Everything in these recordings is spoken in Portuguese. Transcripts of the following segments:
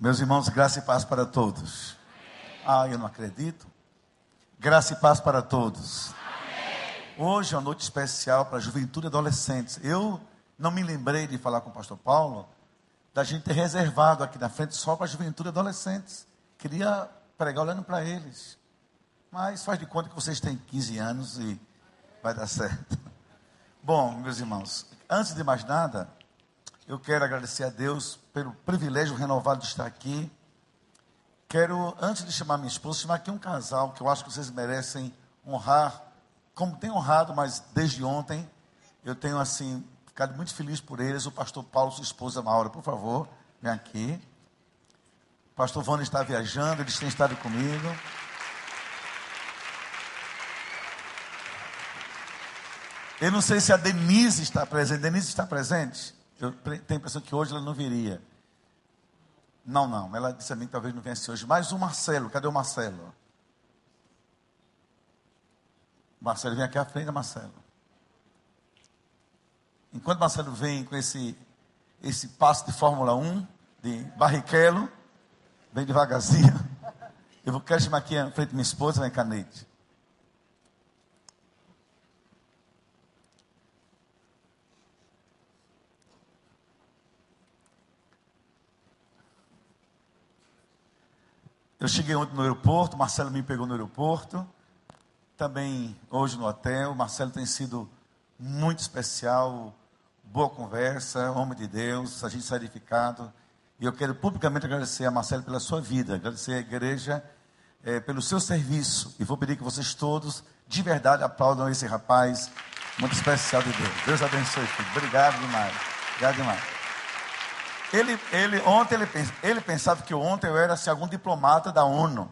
Meus irmãos, graça e paz para todos. Ah, eu não acredito. Graça e paz para todos. Hoje é uma noite especial para a juventude e adolescentes. Eu não me lembrei de falar com o pastor Paulo, da gente ter reservado aqui na frente só para a juventude e adolescentes. Queria pregar olhando para eles. Mas faz de conta que vocês têm 15 anos e vai dar certo. Bom, meus irmãos, antes de mais nada, eu quero agradecer a Deus pelo privilégio renovado de estar aqui. Quero, antes de chamar minha esposa, chamar aqui um casal que eu acho que vocês merecem honrar, como tem honrado, mas desde ontem eu tenho assim ficado muito feliz por eles. O pastor Paulo, sua esposa Maura, por favor, vem aqui. O pastor Vano está viajando, eles têm estado comigo. Eu não sei se a Denise está presente. Denise está presente? Eu tenho a impressão que hoje ela não viria. Não, não. Ela disse a mim que talvez não viesse hoje. Mas o Marcelo, cadê o Marcelo? Marcelo, vem aqui à frente, Marcelo. Enquanto Marcelo vem com esse, esse passo de Fórmula 1, de Barrichello, vem devagarzinho. Eu vou, quero chamar aqui à frente minha esposa, vem cá, Neide. Eu cheguei ontem no aeroporto, Marcelo me pegou no aeroporto, também hoje no hotel. Marcelo tem sido muito especial, boa conversa, homem de Deus, a gente sai edificado. E eu quero publicamente agradecer a Marcelo pela sua vida, agradecer à igreja é, pelo seu serviço. E vou pedir que vocês todos, de verdade, aplaudam esse rapaz muito especial de Deus. Deus abençoe, filho. Obrigado demais. Obrigado demais. Ele, ele, ontem ele, ele pensava que ontem eu era assim, algum diplomata da ONU.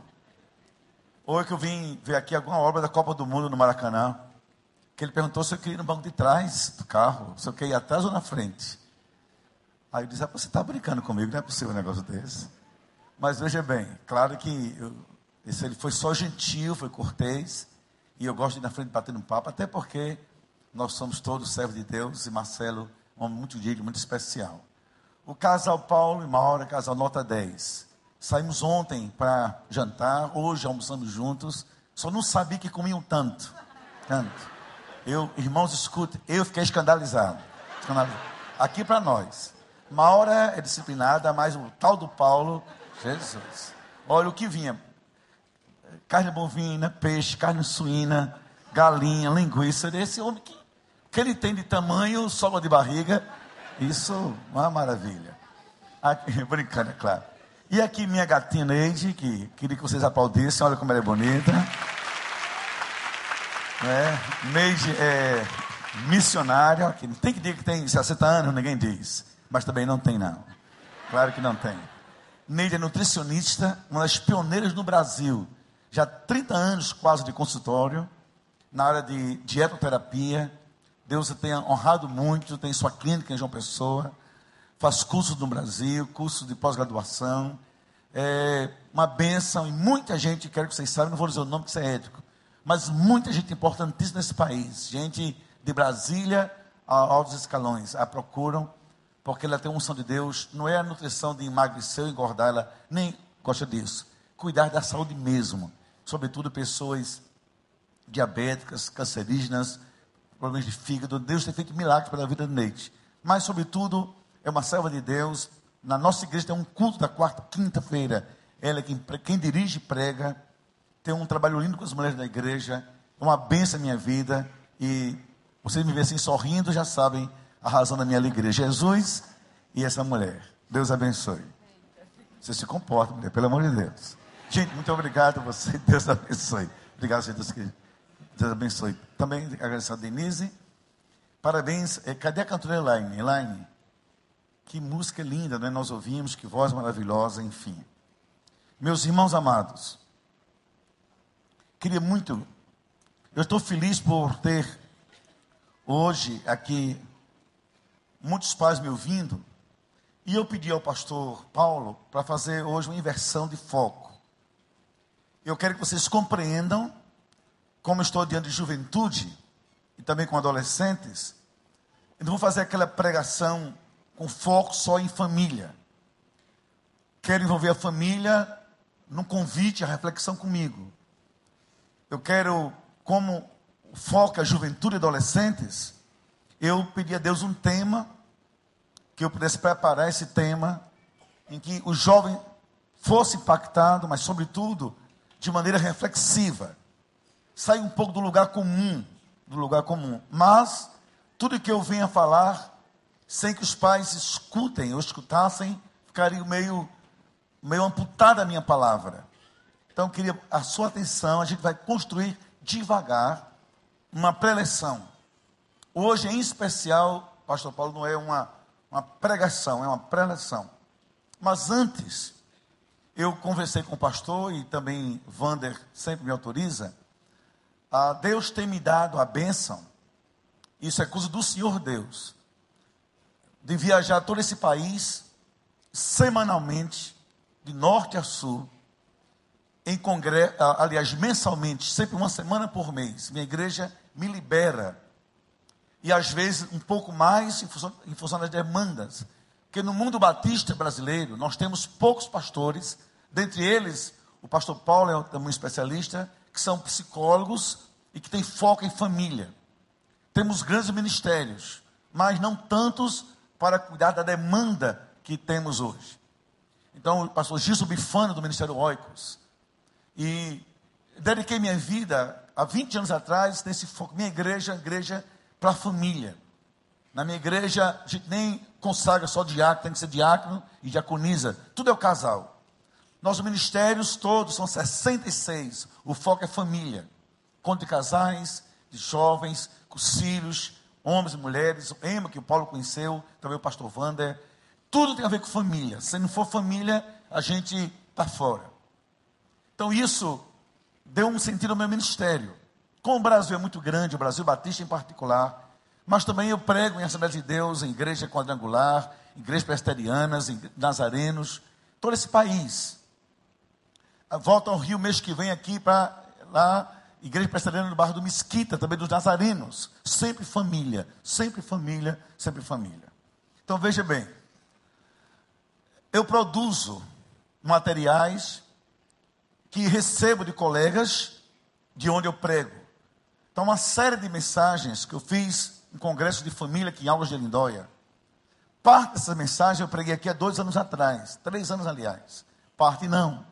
Ou que eu vim ver aqui alguma obra da Copa do Mundo no Maracanã. Que ele perguntou se eu queria ir no banco de trás do carro, se eu queria ir atrás ou na frente. Aí eu disse, ah, você está brincando comigo, não é possível um negócio desse. Mas veja bem, claro que eu, esse, ele foi só gentil, foi cortês. E eu gosto de ir na frente batendo um papo, até porque nós somos todos servos de Deus e Marcelo, um homem muito digno, muito especial. O casal Paulo e Maura, casal nota 10. Saímos ontem para jantar, hoje almoçamos juntos. Só não sabia que comiam tanto. Tanto. Eu, irmãos, escute, eu fiquei escandalizado. escandalizado. Aqui para nós. Maura é disciplinada, mas o tal do Paulo, Jesus. Olha o que vinha: carne bovina, peixe, carne suína, galinha, linguiça. Esse homem que, que ele tem de tamanho, sola de barriga isso, uma maravilha. Aqui, brincando, é claro. E aqui minha gatinha Neide, que queria que vocês aplaudissem, olha como ela é bonita. É, Neide é missionária, que tem que dizer que tem 60 anos, ninguém diz. Mas também não tem, não. Claro que não tem. Neide é nutricionista, uma das pioneiras no Brasil. Já 30 anos quase de consultório, na área de dietoterapia, Deus tem honrado muito, tem sua clínica em João Pessoa, faz cursos no Brasil, cursos de pós-graduação, é uma benção e muita gente, quero que vocês saibam, não vou dizer o nome que isso é ético, mas muita gente importantíssima nesse país, gente de Brasília a altos escalões, a procuram, porque ela tem unção de Deus, não é a nutrição de emagrecer ou engordar, ela nem gosta disso, cuidar da saúde mesmo, sobretudo pessoas diabéticas, cancerígenas, problemas de fígado. Deus tem feito milagres pela vida de Neide. Mas, sobretudo, é uma serva de Deus. Na nossa igreja tem um culto da quarta, quinta-feira. Ela é quem, quem dirige e prega. Tem um trabalho lindo com as mulheres da igreja. É uma benção na minha vida. E vocês me veem assim sorrindo, já sabem a razão da minha alegria. Jesus e essa mulher. Deus abençoe. Você se comporta, mulher, pelo amor de Deus. Gente, muito obrigado a você. Deus abençoe. Obrigado, Jesus. Deus abençoe. Também agradecer a Denise. Parabéns. É, cadê a cantora Elaine? Elaine, que música linda, né? Nós ouvimos, que voz maravilhosa, enfim. Meus irmãos amados, queria muito, eu estou feliz por ter hoje aqui muitos pais me ouvindo, e eu pedi ao pastor Paulo para fazer hoje uma inversão de foco. Eu quero que vocês compreendam como estou diante de juventude e também com adolescentes, eu não vou fazer aquela pregação com foco só em família. quero envolver a família num convite à reflexão comigo. Eu quero, como foca a juventude e adolescentes, eu pedi a Deus um tema, que eu pudesse preparar esse tema, em que o jovem fosse impactado, mas, sobretudo, de maneira reflexiva. Sair um pouco do lugar comum, do lugar comum. Mas, tudo que eu venha falar, sem que os pais escutem ou escutassem, ficaria meio, meio amputada a minha palavra. Então, eu queria a sua atenção, a gente vai construir devagar uma preleção. Hoje, em especial, Pastor Paulo, não é uma, uma pregação, é uma preleção. Mas antes, eu conversei com o pastor e também Vander sempre me autoriza. Ah, Deus tem me dado a bênção, isso é coisa do Senhor Deus, de viajar todo esse país semanalmente, de norte a sul, em congresso, ah, aliás, mensalmente, sempre uma semana por mês. Minha igreja me libera. E às vezes um pouco mais em função, em função das demandas. Porque no mundo batista brasileiro, nós temos poucos pastores, dentre eles, o pastor Paulo é também um especialista, que são psicólogos e que têm foco em família. Temos grandes ministérios, mas não tantos para cuidar da demanda que temos hoje. Então, o pastor Gilson Bifano, do Ministério Oicos, e dediquei minha vida, há 20 anos atrás, nesse foco. Minha igreja, igreja para a família. Na minha igreja, a gente nem consagra só diácono, tem que ser diácono e diaconiza. Tudo é o casal. Nossos ministérios todos são 66. O foco é família. Conto de casais, de jovens, com filhos, homens e mulheres. O Ema, que o Paulo conheceu, também o pastor Wander. Tudo tem a ver com família. Se não for família, a gente está fora. Então isso deu um sentido ao meu ministério. Como o Brasil é muito grande, o Brasil Batista em particular, mas também eu prego em Assembleia de Deus, em igreja quadrangular, igrejas presbiterianas, em nazarenos, todo esse país. Volto ao Rio mês que vem aqui para lá, igreja presbiteriana do bairro do Mesquita, também dos nazarenos. Sempre família, sempre família, sempre família. Então veja bem, eu produzo materiais que recebo de colegas de onde eu prego. Então, uma série de mensagens que eu fiz em congresso de família aqui em Algas de Lindóia. Parte dessa mensagem eu preguei aqui há dois anos atrás, três anos aliás. Parte não.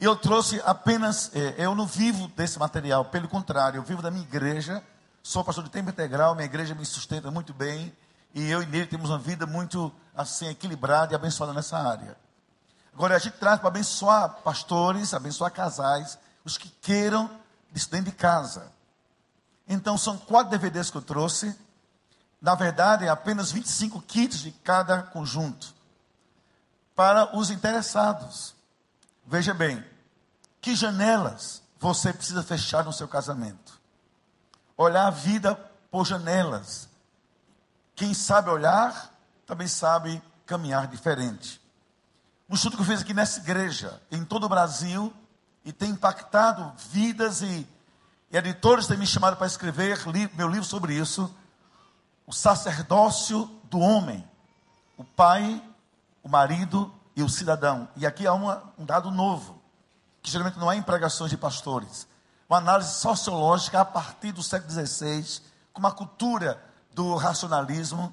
E eu trouxe apenas, é, eu não vivo desse material, pelo contrário, eu vivo da minha igreja, sou pastor de tempo integral, minha igreja me sustenta muito bem, e eu e nele temos uma vida muito assim equilibrada e abençoada nessa área. Agora a gente traz para abençoar pastores, abençoar casais, os que queiram isso dentro de casa. Então são quatro DVDs que eu trouxe. Na verdade, é apenas 25 kits de cada conjunto. Para os interessados. Veja bem, que janelas você precisa fechar no seu casamento? Olhar a vida por janelas. Quem sabe olhar, também sabe caminhar diferente um estudo que eu fiz aqui nessa igreja, em todo o Brasil, e tem impactado vidas e, e editores têm me chamado para escrever li, meu livro sobre isso. O sacerdócio do homem, o pai, o marido e o cidadão. E aqui há uma, um dado novo, que geralmente não é em pregações de pastores. Uma análise sociológica a partir do século XVI, com uma cultura do racionalismo,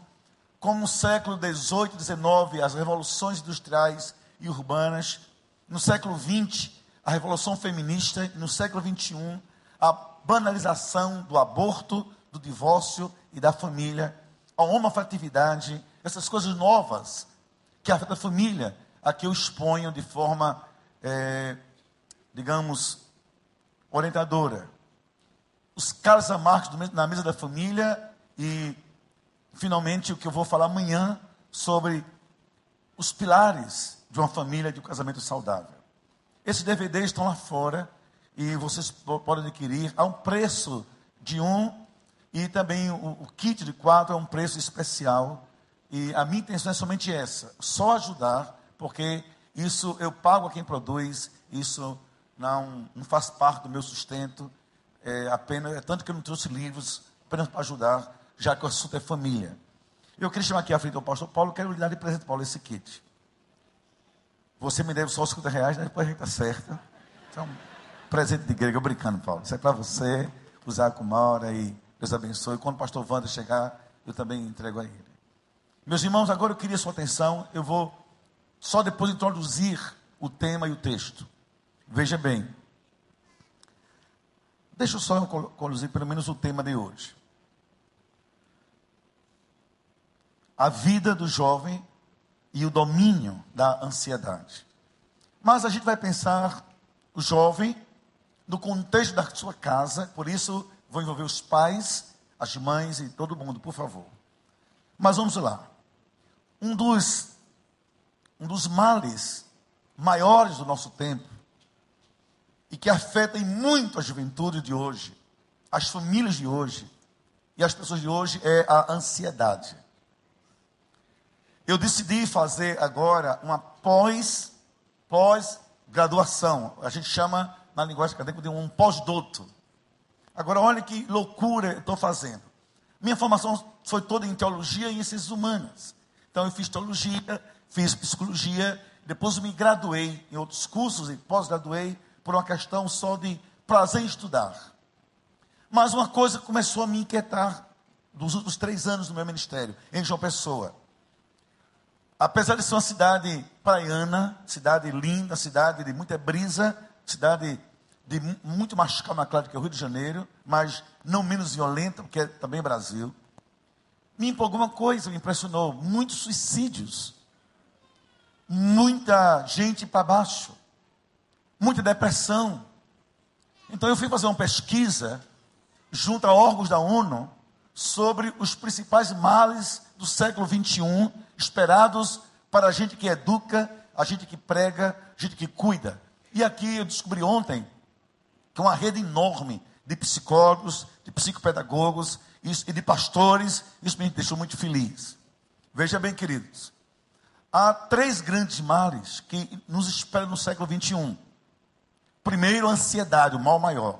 como no século XVIII, XIX, as revoluções industriais e urbanas. No século XX, a revolução feminista. No século XXI, a banalização do aborto, do divórcio e da família, a homoafetividade, essas coisas novas que afetam a família, a que eu exponho de forma, é, digamos, orientadora. Os caras amargos na mesa da família e, finalmente, o que eu vou falar amanhã sobre os pilares de uma família de um casamento saudável. Esses DVDs estão lá fora e vocês podem adquirir a um preço de um e também o, o kit de quatro é um preço especial. E a minha intenção é somente essa: só ajudar, porque isso eu pago a quem produz, isso não, não faz parte do meu sustento. É apenas, é tanto que eu não trouxe livros apenas para ajudar, já que o assunto é família. Eu queria chamar aqui à frente o pastor Paulo, quero lhe dar de presente, Paulo, esse kit. Você me deve só 50 reais, né? depois a gente acerta. Então, presente de igreja, eu brincando, Paulo. Isso é para você usar com hora e Deus abençoe. Quando o pastor Wander chegar, eu também entrego a ele. Meus irmãos, agora eu queria sua atenção. Eu vou só depois introduzir o tema e o texto. Veja bem. Deixa eu só conduzir pelo menos o tema de hoje. A vida do jovem e o domínio da ansiedade. Mas a gente vai pensar o jovem no contexto da sua casa, por isso vou envolver os pais, as mães e todo mundo, por favor. Mas vamos lá. Um dos, um dos males maiores do nosso tempo e que afetam muito a juventude de hoje, as famílias de hoje e as pessoas de hoje é a ansiedade. Eu decidi fazer agora uma pós pós graduação. A gente chama na linguagem acadêmica de um pós-douto. Agora olha que loucura eu estou fazendo. Minha formação foi toda em teologia e em ciências humanas. Então eu fiz teologia, fiz psicologia, depois me graduei em outros cursos e pós-graduei por uma questão só de prazer em estudar. Mas uma coisa começou a me inquietar dos últimos três anos do meu ministério, em João Pessoa. Apesar de ser uma cidade praiana, cidade linda, cidade de muita brisa, cidade de muito mais calma, claro, que o Rio de Janeiro, mas não menos violenta, porque é também Brasil. Me empolgou uma coisa, me impressionou: muitos suicídios, muita gente para baixo muita depressão. Então eu fui fazer uma pesquisa junto a órgãos da ONU sobre os principais males do século 21 esperados para a gente que educa, a gente que prega, a gente que cuida. E aqui eu descobri ontem que uma rede enorme de psicólogos, de psicopedagogos e de pastores, isso me deixou muito feliz. Veja bem, queridos, há três grandes males que nos esperam no século 21 Primeiro, a ansiedade, o mal maior.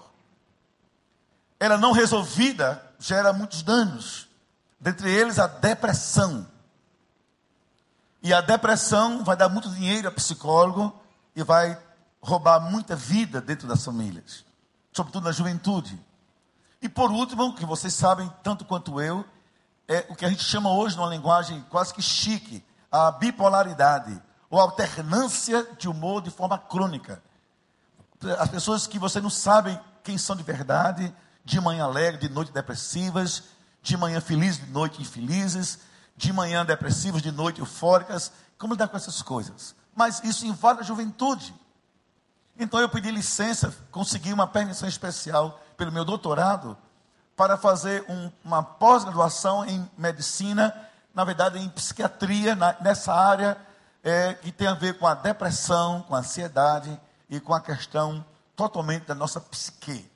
Ela não resolvida gera muitos danos, dentre eles a depressão. E a depressão vai dar muito dinheiro a psicólogo e vai roubar muita vida dentro das famílias, sobretudo na juventude. E por último, que vocês sabem tanto quanto eu, é o que a gente chama hoje, numa linguagem quase que chique, a bipolaridade, ou alternância de humor de forma crônica as pessoas que você não sabe quem são de verdade, de manhã alegre, de noite depressivas, de manhã felizes, de noite infelizes, de manhã depressivas, de noite eufóricas. Como lidar com essas coisas? Mas isso invade a juventude. Então eu pedi licença, consegui uma permissão especial pelo meu doutorado para fazer um, uma pós-graduação em medicina, na verdade em psiquiatria, na, nessa área é, que tem a ver com a depressão, com a ansiedade e com a questão totalmente da nossa psique.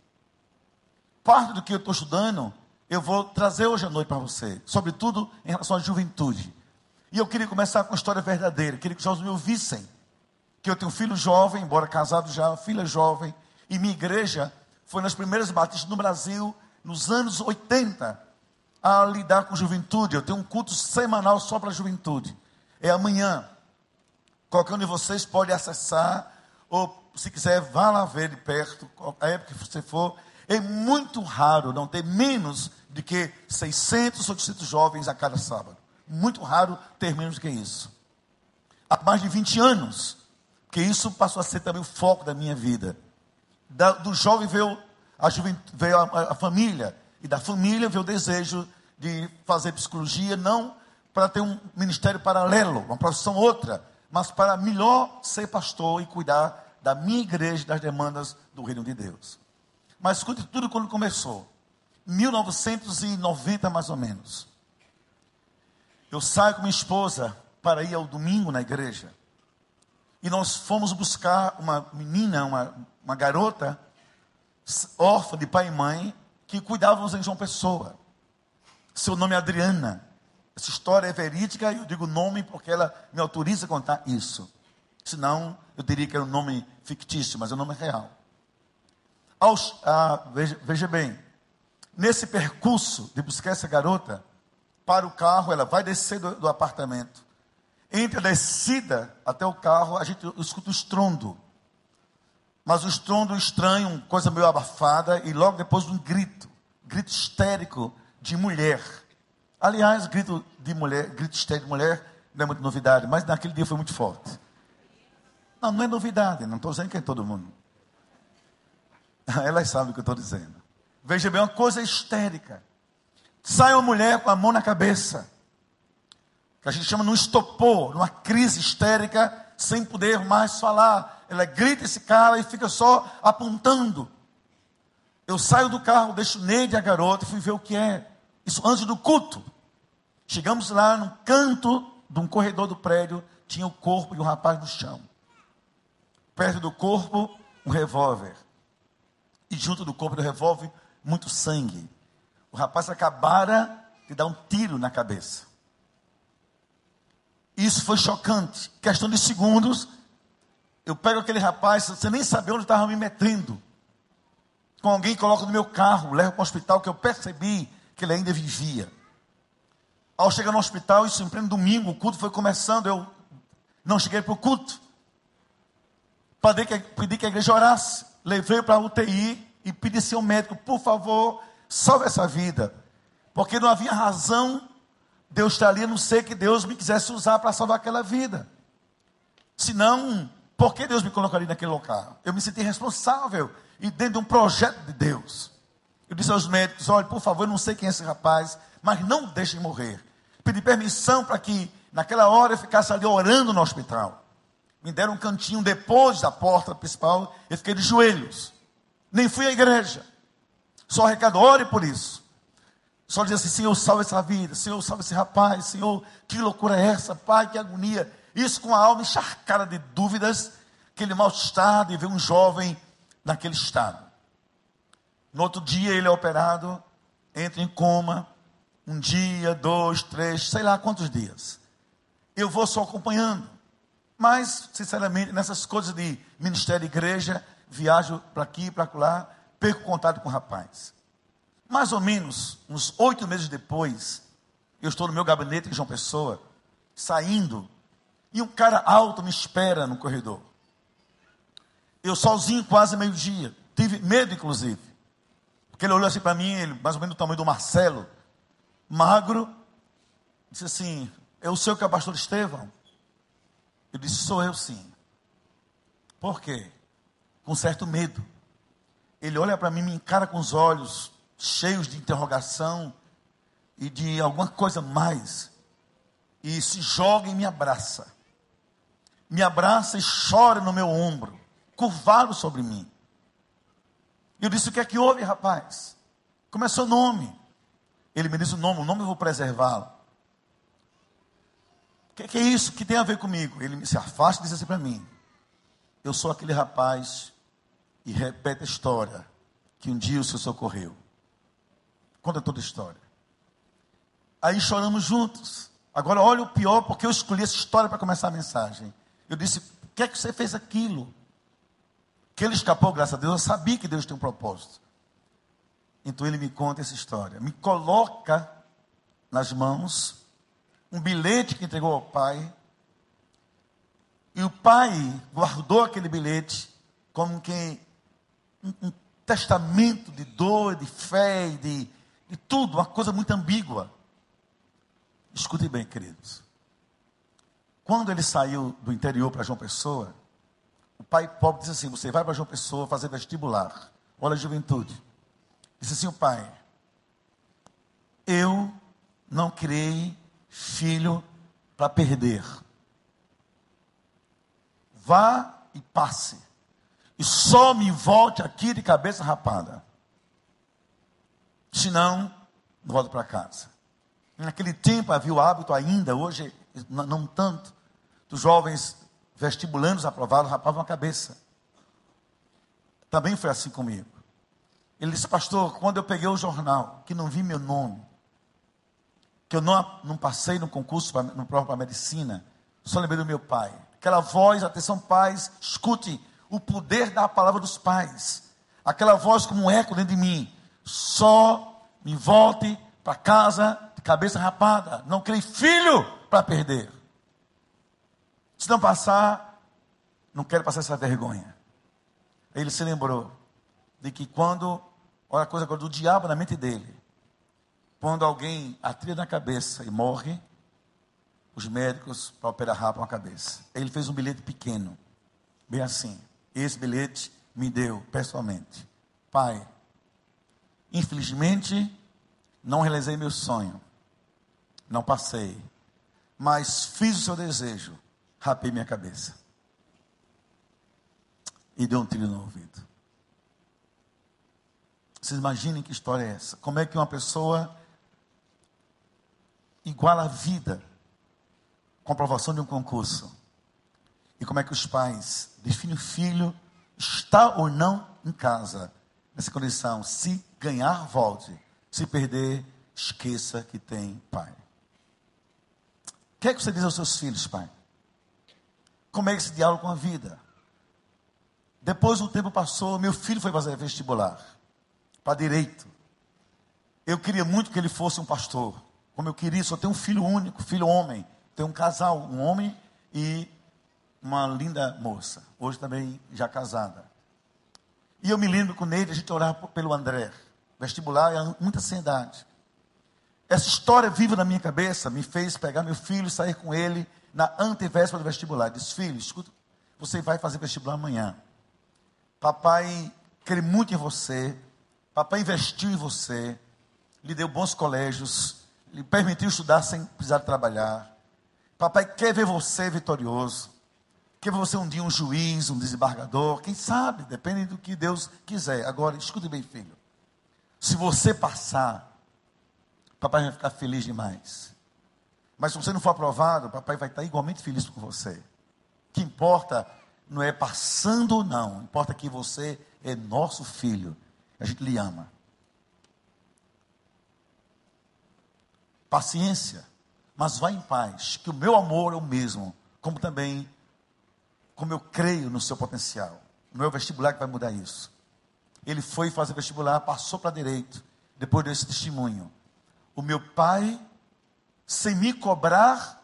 Parte do que eu estou estudando, eu vou trazer hoje à noite para você, sobretudo em relação à juventude. E eu queria começar com uma história verdadeira, queria que os jovens me ouvissem. Que eu tenho um filho jovem, embora casado já, filha jovem, e minha igreja foi nas primeiras batistas no Brasil, nos anos 80, a lidar com juventude. Eu tenho um culto semanal só para a juventude. É amanhã. Qualquer um de vocês pode acessar ou se quiser, vá lá ver de perto, a época que você for. É muito raro não ter menos de que 600, 800 jovens a cada sábado. Muito raro ter menos do que isso. Há mais de 20 anos, que isso passou a ser também o foco da minha vida. Da, do jovem veio, a, veio a, a família, e da família veio o desejo de fazer psicologia, não para ter um ministério paralelo, uma profissão outra, mas para melhor ser pastor e cuidar da minha igreja e das demandas do reino de Deus. Mas escute tudo quando começou. 1990 mais ou menos. Eu saio com minha esposa para ir ao domingo na igreja. E nós fomos buscar uma menina, uma, uma garota, órfã de pai e mãe, que cuidávamos em João Pessoa. Seu nome é Adriana. Essa história é verídica e eu digo nome porque ela me autoriza a contar isso. Senão, eu diria que era um nome fictício, mas é um nome real. Aos, ah, veja, veja bem, nesse percurso de buscar essa garota, para o carro, ela vai descer do, do apartamento. Entre a descida até o carro, a gente escuta o estrondo. Mas o estrondo estranho, coisa meio abafada, e logo depois um grito, grito histérico de mulher. Aliás, grito de mulher, grito histérico de mulher não é muita novidade, mas naquele dia foi muito forte. Não, não é novidade, não estou dizendo que é todo mundo. Elas sabem o que eu estou dizendo. Veja bem, uma coisa histérica. Sai uma mulher com a mão na cabeça, que a gente chama de um estopor, numa crise histérica, sem poder mais falar. Ela grita esse cara e fica só apontando. Eu saio do carro, deixo Neide a garota e fui ver o que é. Isso antes do culto. Chegamos lá no canto de um corredor do prédio, tinha o corpo de um rapaz no chão. Perto do corpo, um revólver. E junto do corpo do revólver, muito sangue. O rapaz acabara de dar um tiro na cabeça. Isso foi chocante. Questão de segundos, eu pego aquele rapaz, você nem sabia onde estava me metendo. Com alguém coloca no meu carro, levo para o hospital, que eu percebi que ele ainda vivia. Ao chegar no hospital, isso em pleno domingo, o culto foi começando, eu não cheguei para o culto. Pedi que, a igreja orasse, levei para a UTI e pedi ao médico, por favor, salve essa vida. Porque não havia razão de eu estar ali, a não ser que Deus me quisesse usar para salvar aquela vida. Senão, por que Deus me colocaria naquele local? Eu me senti responsável e dentro de um projeto de Deus. Eu disse aos médicos: olha, por favor, eu não sei quem é esse rapaz, mas não deixem morrer. Pedi permissão para que naquela hora eu ficasse ali orando no hospital. Me deram um cantinho depois da porta principal, eu fiquei de joelhos. Nem fui à igreja. Só recado, ore por isso. Só dizia assim, Senhor, salve essa vida, Senhor, salve esse rapaz, Senhor, que loucura é essa, Pai, que agonia. Isso com a alma encharcada de dúvidas, aquele mal-estar de ver um jovem naquele estado. No outro dia ele é operado, entra em coma, um dia, dois, três, sei lá quantos dias. Eu vou só acompanhando. Mas, sinceramente, nessas coisas de ministério e igreja, viajo para aqui, para lá, perco contato com o rapaz. Mais ou menos, uns oito meses depois, eu estou no meu gabinete em João Pessoa, saindo, e um cara alto me espera no corredor. Eu sozinho, quase meio-dia. Tive medo, inclusive. Porque ele olhou assim para mim, ele, mais ou menos do tamanho do Marcelo, magro, disse assim: É o seu que é o pastor Estevão? Eu disse: Sou eu sim. Por quê? Com certo medo. Ele olha para mim, me encara com os olhos cheios de interrogação e de alguma coisa mais, e se joga e me abraça. Me abraça e chora no meu ombro, curvado sobre mim. Eu disse: O que é que houve, rapaz? Como é seu nome? Ele me diz o nome, o nome eu vou preservá-lo. O que, que, é isso? que tem a ver comigo? Ele se afasta e diz assim para mim: Eu sou aquele rapaz e repete a história que um dia o senhor socorreu. Conta toda a história. Aí choramos juntos. Agora olha o pior, porque eu escolhi essa história para começar a mensagem. Eu disse: Por que é que você fez aquilo? Que ele escapou, graças a Deus. Eu sabia que Deus tem um propósito. Então ele me conta essa história. Me coloca nas mãos um bilhete que entregou ao pai. E o pai guardou aquele bilhete como que um, um testamento de dor, de fé, de, de tudo, uma coisa muito ambígua. Escute bem, queridos. Quando ele saiu do interior para João Pessoa, o pai pobre disse assim: Você vai para João Pessoa fazer vestibular. Olha a juventude. Disse assim o pai: Eu não criei filho para perder. Vá e passe. E só me volte aqui de cabeça rapada. Senão, volto para casa. Naquele tempo havia o hábito ainda, hoje não tanto, dos jovens vestibulandos aprovados rapavam a cabeça. Também foi assim comigo. Ele disse, pastor, quando eu peguei o jornal, que não vi meu nome, que eu não, não passei no concurso, pra, no prova para medicina, só lembrei do meu pai. Aquela voz, atenção pais, escute o poder da palavra dos pais. Aquela voz como um eco dentro de mim. Só me volte para casa de cabeça rapada. Não criei filho para perder. Se não passar, não quero passar essa vergonha. Ele se lembrou de que quando, olha a coisa agora do diabo na mente dele, quando alguém atria na cabeça e morre, os médicos para operar rapam a cabeça. Ele fez um bilhete pequeno, bem assim. Esse bilhete me deu pessoalmente. Pai, infelizmente, não realizei meu sonho. Não passei. Mas fiz o seu desejo. Rapei minha cabeça. E deu um tiro no ouvido. Vocês imaginem que história é essa? Como é que uma pessoa iguala a vida com a aprovação de um concurso? E como é que os pais definem o filho está ou não em casa nessa condição? Se ganhar, volte. Se perder, esqueça que tem pai. O que é que você diz aos seus filhos, pai? Como é esse diálogo com a vida? Depois o tempo passou, meu filho foi fazer vestibular para direito. Eu queria muito que ele fosse um pastor. Como eu queria, só tenho um filho único, filho homem. Tenho um casal, um homem e uma linda moça. Hoje também já casada. E eu me lembro com ele, a gente orava pelo André. Vestibular é muita ansiedade. Essa história viva na minha cabeça me fez pegar meu filho e sair com ele na antevéspera do vestibular. Disse, filho, escuta, você vai fazer vestibular amanhã. Papai crê muito em você. Papai investiu em você. Lhe deu bons colégios. Lhe permitiu estudar sem precisar trabalhar. Papai quer ver você vitorioso. Quer ver você um dia um juiz, um desembargador. Quem sabe, depende do que Deus quiser. Agora, escute bem, filho. Se você passar, papai vai ficar feliz demais. Mas se você não for aprovado, papai vai estar igualmente feliz com você. O que importa não é passando ou não, importa que você é nosso filho. A gente lhe ama. Paciência, mas vá em paz, que o meu amor é o mesmo, como também como eu creio no seu potencial. O meu vestibular que vai mudar isso. Ele foi fazer vestibular, passou para direito, depois desse testemunho o meu pai, sem me cobrar,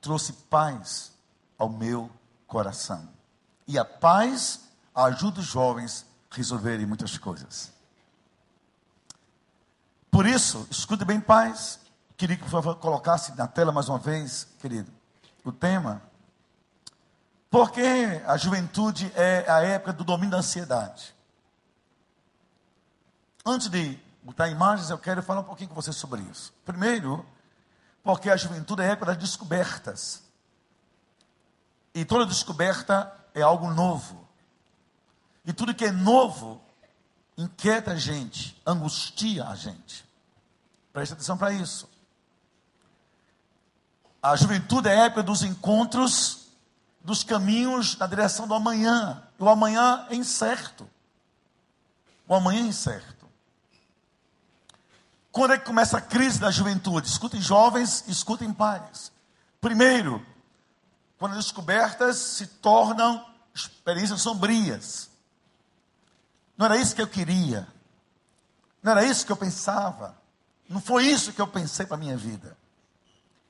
trouxe paz ao meu coração. E a paz ajuda os jovens a resolverem muitas coisas. Por isso, escute bem, paz. Queria que por favor colocasse na tela mais uma vez, querido, o tema. Porque a juventude é a época do domínio da ansiedade. Antes de botar imagens, eu quero falar um pouquinho com você sobre isso. Primeiro, porque a juventude é época das descobertas. E toda descoberta é algo novo. E tudo que é novo inquieta a gente, angustia a gente. Preste atenção para isso. A juventude é época dos encontros, dos caminhos na direção do amanhã. E o amanhã é incerto. O amanhã é incerto. Quando é que começa a crise da juventude? Escutem jovens, escutem pais. Primeiro, quando as descobertas se tornam experiências sombrias. Não era isso que eu queria. Não era isso que eu pensava. Não foi isso que eu pensei para a minha vida.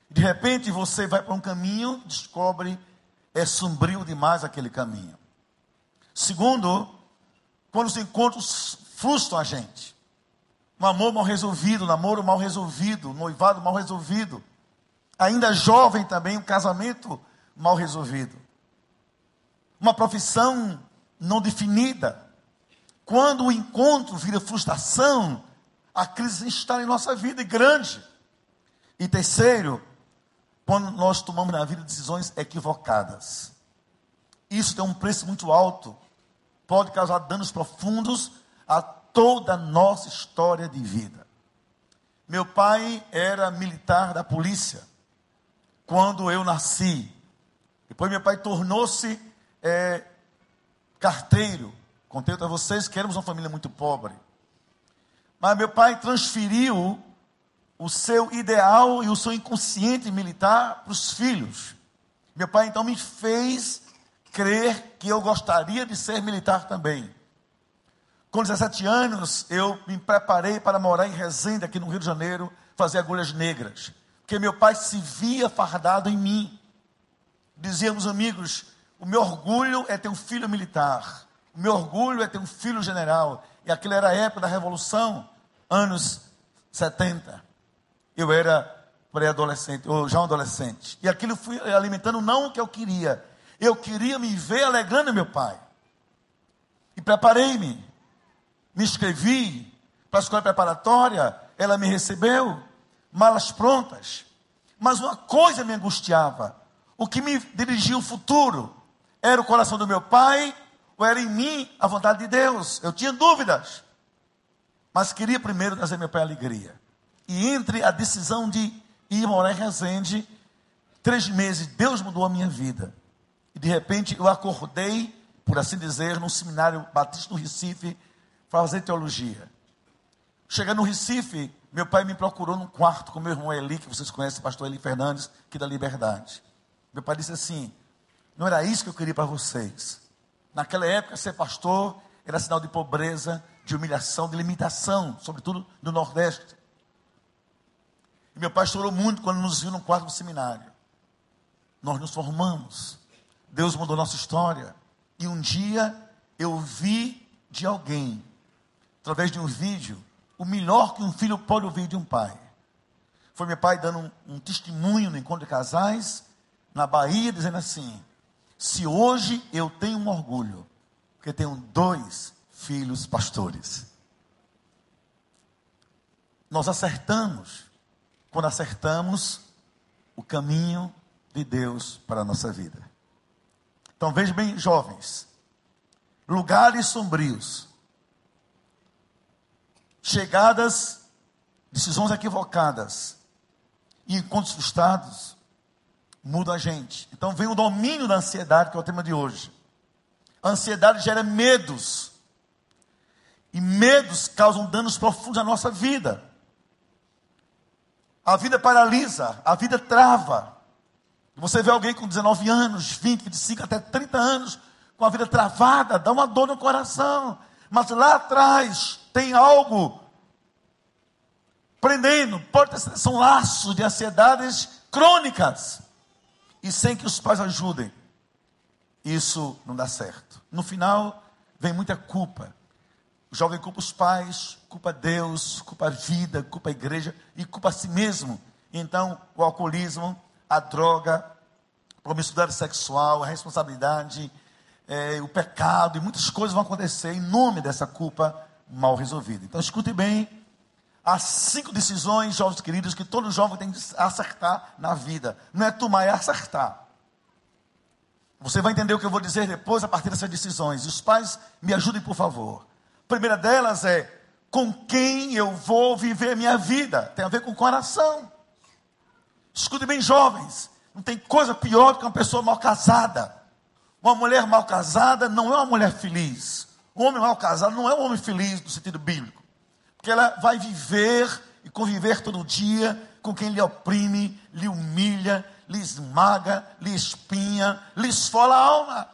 De repente você vai para um caminho, descobre é sombrio demais aquele caminho. Segundo, quando os encontros frustram a gente um amor mal resolvido, um namoro mal resolvido, um noivado mal resolvido. Ainda jovem também, um casamento mal resolvido. Uma profissão não definida. Quando o encontro vira frustração, a crise está em nossa vida e grande. E terceiro, quando nós tomamos na vida decisões equivocadas. Isso tem um preço muito alto. Pode causar danos profundos a toda a nossa história de vida. Meu pai era militar da polícia quando eu nasci. Depois meu pai tornou-se é, carteiro. Contei para vocês que éramos uma família muito pobre. Mas meu pai transferiu o seu ideal e o seu inconsciente militar para os filhos. Meu pai então me fez crer que eu gostaria de ser militar também. Com 17 anos, eu me preparei para morar em Resende, aqui no Rio de Janeiro, fazer agulhas negras. Porque meu pai se via fardado em mim. Dizíamos amigos, o meu orgulho é ter um filho militar. O meu orgulho é ter um filho general. E aquilo era a época da Revolução, anos 70. Eu era pré-adolescente, ou já um adolescente. E aquilo fui alimentando não o que eu queria. Eu queria me ver alegrando meu pai. E preparei-me. Me inscrevi para a escola preparatória. Ela me recebeu. Malas prontas. Mas uma coisa me angustiava. O que me dirigia o futuro era o coração do meu pai ou era em mim a vontade de Deus? Eu tinha dúvidas. Mas queria primeiro trazer meu pai alegria. E entre a decisão de ir morar em Resende, três meses, Deus mudou a minha vida. E de repente eu acordei, por assim dizer, num seminário batista no Recife, fazer teologia. Chegando no Recife, meu pai me procurou num quarto com meu irmão Eli, que vocês conhecem, pastor Eli Fernandes, que da Liberdade. Meu pai disse assim: não era isso que eu queria para vocês. Naquela época, ser pastor era sinal de pobreza, de humilhação, de limitação, sobretudo no Nordeste. E meu pai chorou muito quando nos viu no quarto do seminário. Nós nos formamos. Deus mudou nossa história. E um dia eu vi de alguém, através de um vídeo, o melhor que um filho pode ouvir de um pai. Foi meu pai dando um, um testemunho no encontro de casais, na Bahia, dizendo assim: se hoje eu tenho um orgulho, porque tenho dois filhos pastores. Nós acertamos, quando acertamos o caminho de Deus para a nossa vida. Então veja bem, jovens, lugares sombrios, chegadas, decisões equivocadas e encontros frustrados muda a gente. Então vem o domínio da ansiedade, que é o tema de hoje. A ansiedade gera medos. E medos causam danos profundos na nossa vida. A vida paralisa, a vida trava. Você vê alguém com 19 anos, 20, 25, até 30 anos, com a vida travada, dá uma dor no coração. Mas lá atrás tem algo prendendo, são laços de ansiedades crônicas e sem que os pais ajudem, isso não dá certo. No final, vem muita culpa. O jovem culpa os pais, culpa Deus, culpa a vida, culpa a igreja e culpa a si mesmo. Então, o alcoolismo, a droga, a promiscuidade sexual, a responsabilidade, é, o pecado e muitas coisas vão acontecer em nome dessa culpa mal resolvida. Então, escute bem Há cinco decisões, jovens queridos, que todo jovem tem que acertar na vida. Não é tomar, é acertar. Você vai entender o que eu vou dizer depois a partir dessas decisões. Os pais, me ajudem, por favor. A primeira delas é com quem eu vou viver minha vida. Tem a ver com o coração. Escute bem, jovens. Não tem coisa pior do que uma pessoa mal casada. Uma mulher mal casada não é uma mulher feliz. Um homem mal casado não é um homem feliz no sentido bíblico. Porque ela vai viver e conviver todo dia com quem lhe oprime, lhe humilha, lhe esmaga, lhe espinha, lhe esfola a alma.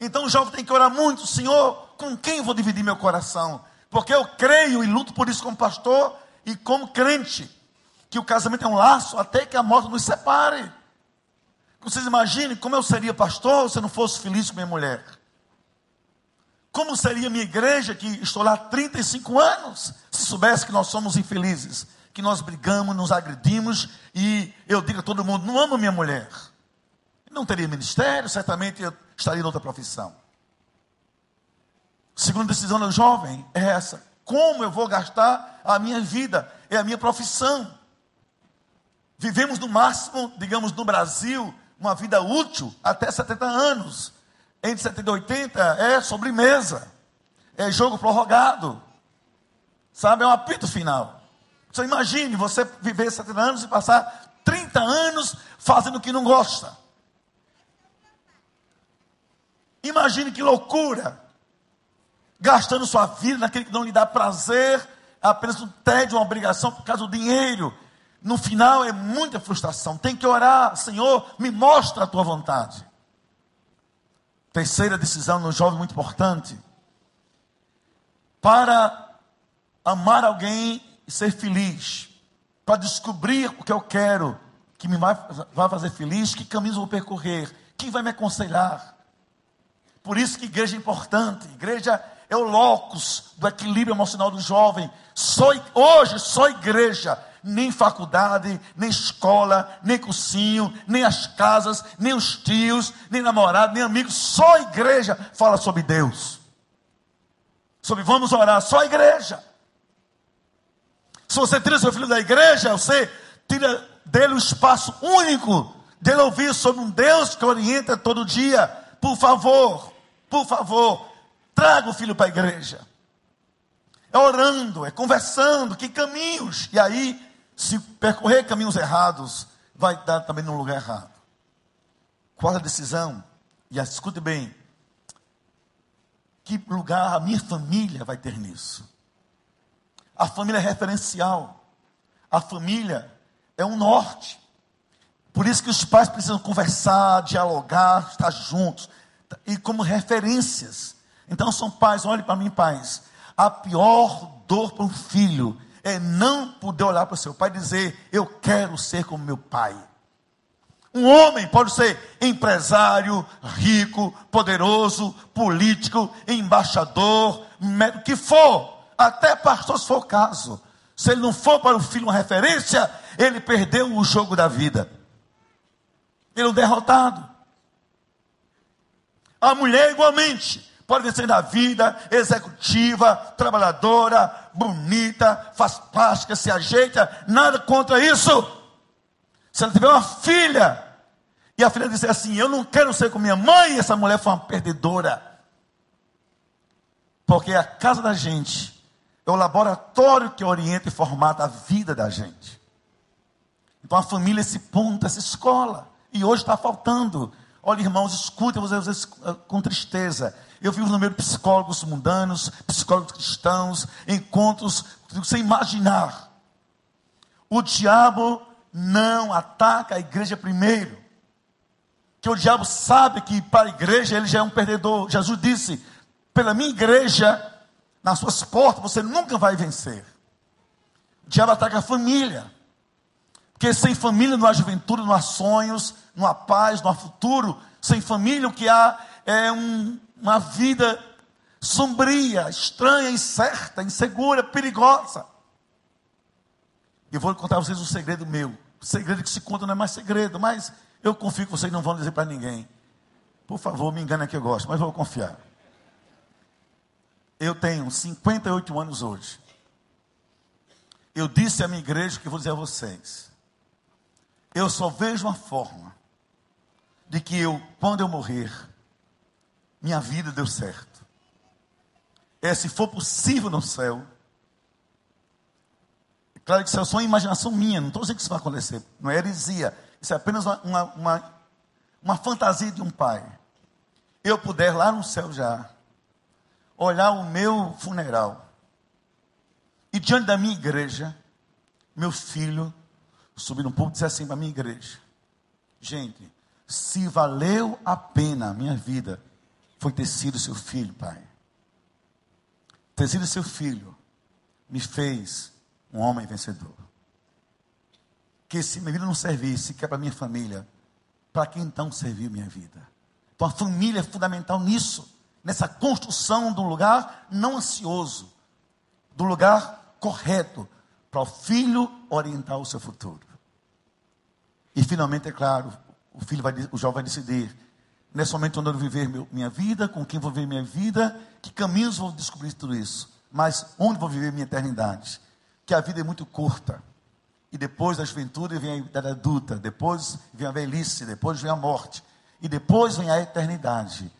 Então o jovem tem que orar muito, Senhor, com quem vou dividir meu coração? Porque eu creio e luto por isso como pastor e como crente, que o casamento é um laço até que a morte nos separe. Vocês imaginem como eu seria pastor se eu não fosse feliz com minha mulher. Como seria minha igreja, que estou lá há 35 anos, se soubesse que nós somos infelizes, que nós brigamos, nos agredimos e eu digo a todo mundo: não amo minha mulher. Não teria ministério, certamente eu estaria em outra profissão. Segunda decisão do jovem é essa: como eu vou gastar a minha vida? É a minha profissão. Vivemos no máximo, digamos, no Brasil, uma vida útil até 70 anos entre 70 e 80 é sobremesa, é jogo prorrogado, sabe? É um apito final. Você imagine você viver 70 anos e passar 30 anos fazendo o que não gosta. Imagine que loucura, gastando sua vida naquele que não lhe dá prazer, apenas um tédio, uma obrigação por causa do dinheiro. No final é muita frustração. Tem que orar, Senhor, me mostra a tua vontade. Terceira decisão no jovem muito importante. Para amar alguém e ser feliz, para descobrir o que eu quero que me vai, vai fazer feliz? Que caminhos vou percorrer? Quem vai me aconselhar? Por isso que igreja é importante. Igreja é o locus do equilíbrio emocional do jovem. Só, hoje, só igreja, nem faculdade, nem escola, nem cursinho, nem as casas, nem os tios, nem namorado, nem amigos. Só igreja fala sobre Deus. Sobre vamos orar, só igreja. Se você tira seu filho da igreja, você tira dele o espaço único dele ouvir sobre um Deus que orienta todo dia. Por favor, por favor, traga o filho para a igreja. É orando, é conversando, que caminhos. E aí, se percorrer caminhos errados, vai dar também no lugar errado. Quarta decisão, e escute bem, que lugar a minha família vai ter nisso? A família é referencial. A família é um norte. Por isso que os pais precisam conversar, dialogar, estar juntos. E como referências. Então são pais, olhe para mim, pais. A pior dor para um filho é não poder olhar para o seu pai e dizer: Eu quero ser como meu pai. Um homem pode ser empresário, rico, poderoso, político, embaixador, o que for, até pastor se for o caso. Se ele não for para o filho uma referência, ele perdeu o jogo da vida. Ele é um derrotado. A mulher, igualmente, pode vencer na vida, executiva, trabalhadora, bonita, faz plástica, se ajeita, nada contra isso. Se ela tiver uma filha, e a filha disser assim: Eu não quero ser com minha mãe, essa mulher foi uma perdedora. Porque a casa da gente é o laboratório que orienta e formata a vida da gente. Então a família esse ponto, essa escola. E hoje está faltando. Olha, irmãos, escutem vocês com tristeza. Eu vivo no meio de psicólogos mundanos, psicólogos cristãos, encontros sem imaginar. O diabo não ataca a igreja primeiro. Que o diabo sabe que para a igreja ele já é um perdedor. Jesus disse: pela minha igreja, nas suas portas, você nunca vai vencer. O diabo ataca a família. Porque sem família não há juventude, não há sonhos, não há paz, não há futuro. Sem família o que há é um, uma vida sombria, estranha, incerta, insegura, perigosa. E vou contar a vocês um segredo meu. O segredo que se conta não é mais segredo, mas eu confio que vocês não vão dizer para ninguém. Por favor, me engane que eu gosto, mas vou confiar. Eu tenho 58 anos hoje. Eu disse à minha igreja que vou dizer a vocês. Eu só vejo uma forma de que eu, quando eu morrer, minha vida deu certo. É se for possível no céu. É claro que isso é só uma imaginação minha, não estou dizendo que isso vai acontecer, não é heresia. Isso é apenas uma, uma, uma, uma fantasia de um pai. Eu puder lá no céu já olhar o meu funeral e diante da minha igreja, meu filho subir no púlpito e dizer assim para a minha igreja: Gente, se valeu a pena a minha vida, foi ter sido seu filho, pai. Ter sido seu filho me fez um homem vencedor. Que se minha vida não servisse, que é para minha família, para quem então serviu minha vida? Então a família é fundamental nisso, nessa construção de um lugar não ansioso, do lugar correto, para o filho orientar o seu futuro. E finalmente, é claro, o filho vai, o jovem vai decidir. Nesse momento, onde eu viver meu, minha vida, com quem vou viver minha vida, que caminhos vou descobrir tudo isso. Mas onde vou viver minha eternidade? Que a vida é muito curta. E depois da juventude vem a idade adulta, depois vem a velhice, depois vem a morte. E depois vem a eternidade.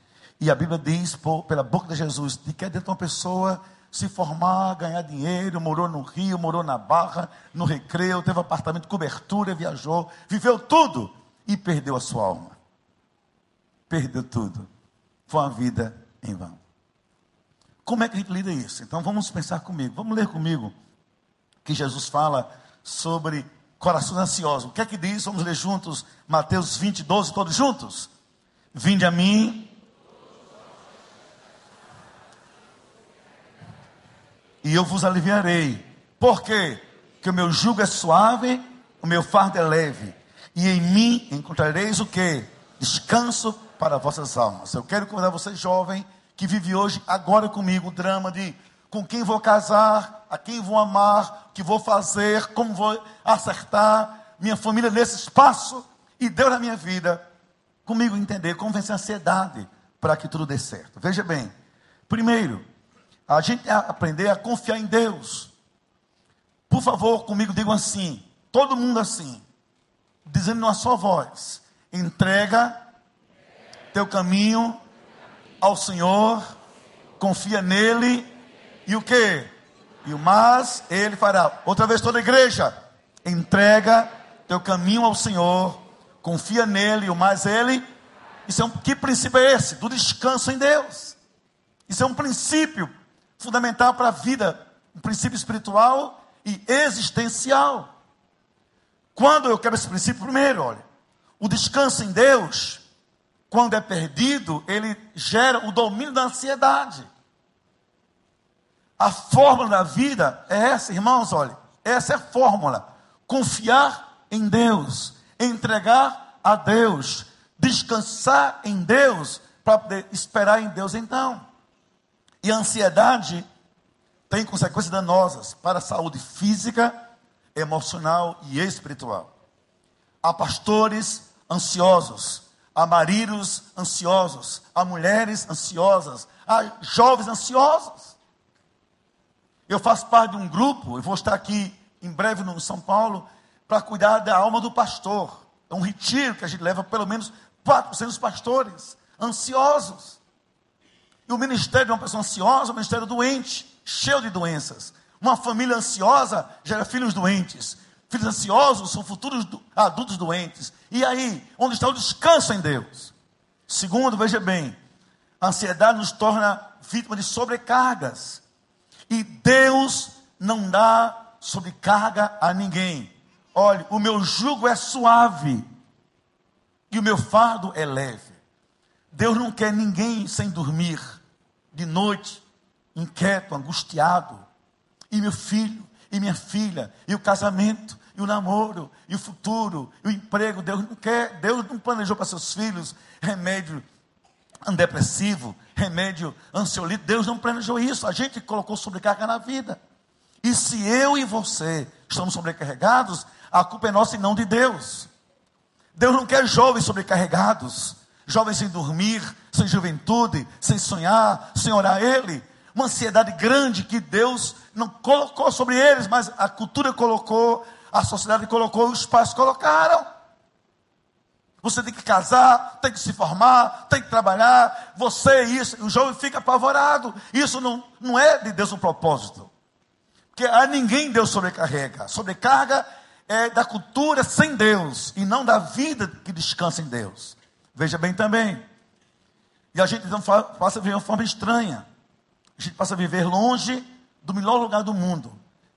E a Bíblia diz, por, pela boca de Jesus, de que é dentro de uma pessoa se formar, ganhar dinheiro, morou no Rio, morou na Barra, no Recreio, teve apartamento, cobertura, viajou, viveu tudo e perdeu a sua alma. Perdeu tudo. Foi uma vida em vão. Como é que a gente lida isso? Então vamos pensar comigo, vamos ler comigo que Jesus fala sobre corações ansiosos. O que é que diz? Vamos ler juntos Mateus 20, 12, todos juntos? Vinde a mim, e eu vos aliviarei. Por quê? Porque o meu jugo é suave, o meu fardo é leve. e em mim encontrareis o que? Descanso para vossas almas. Eu quero convidar você, jovem, que vive hoje, agora comigo, o drama de com quem vou casar, a quem vou amar, o que vou fazer, como vou acertar minha família nesse espaço e Deus na minha vida, comigo entender como vencer a ansiedade para que tudo dê certo. Veja bem, primeiro, a gente aprender a confiar em Deus. Por favor, comigo digam assim, todo mundo assim, dizendo numa só voz: entrega teu caminho ao Senhor, confia nele e o que? E o mais ele fará. Outra vez toda a igreja, entrega teu caminho ao Senhor, confia nele e o mais ele. Isso é um, que princípio é esse? Do descanso em Deus. Isso é um princípio fundamental para a vida, um princípio espiritual e existencial. Quando eu quero esse princípio, primeiro, olha, o descanso em Deus, quando é perdido, ele gera o domínio da ansiedade. A fórmula da vida é essa, irmãos, olha, essa é a fórmula. Confiar em Deus, entregar a Deus, descansar em Deus, para poder esperar em Deus então. E a ansiedade tem consequências danosas para a saúde física, emocional e espiritual. Há pastores ansiosos, há maridos ansiosos, há mulheres ansiosas, há jovens ansiosos. Eu faço parte de um grupo, eu vou estar aqui em breve no São Paulo, para cuidar da alma do pastor. É um retiro que a gente leva pelo menos 400 pastores ansiosos. E o ministério de uma pessoa ansiosa é um ministério doente, cheio de doenças. Uma família ansiosa gera filhos doentes. Filhos ansiosos são futuros adultos doentes. E aí, onde está o descanso em Deus? Segundo, veja bem, a ansiedade nos torna vítima de sobrecargas. E Deus não dá sobrecarga a ninguém. Olhe, o meu jugo é suave e o meu fardo é leve. Deus não quer ninguém sem dormir de noite, inquieto, angustiado. E meu filho, e minha filha, e o casamento, o namoro, e o futuro, e o emprego. Deus não quer, Deus não planejou para seus filhos remédio antidepressivo, remédio ansiolítico. Deus não planejou isso. A gente colocou sobrecarga na vida. E se eu e você estamos sobrecarregados, a culpa é nossa e não de Deus. Deus não quer jovens sobrecarregados, jovens sem dormir, sem juventude, sem sonhar, sem orar a Ele. Uma ansiedade grande que Deus não colocou sobre eles, mas a cultura colocou, a sociedade colocou, os pais colocaram. Você tem que casar, tem que se formar, tem que trabalhar, você isso, o jovem fica apavorado. Isso não, não é de Deus um propósito. Porque a ninguém Deus sobrecarrega. Sobrecarga é da cultura sem Deus e não da vida que descansa em Deus. Veja bem também. E a gente então passa a viver de uma forma estranha. A gente passa a viver longe do melhor lugar do mundo,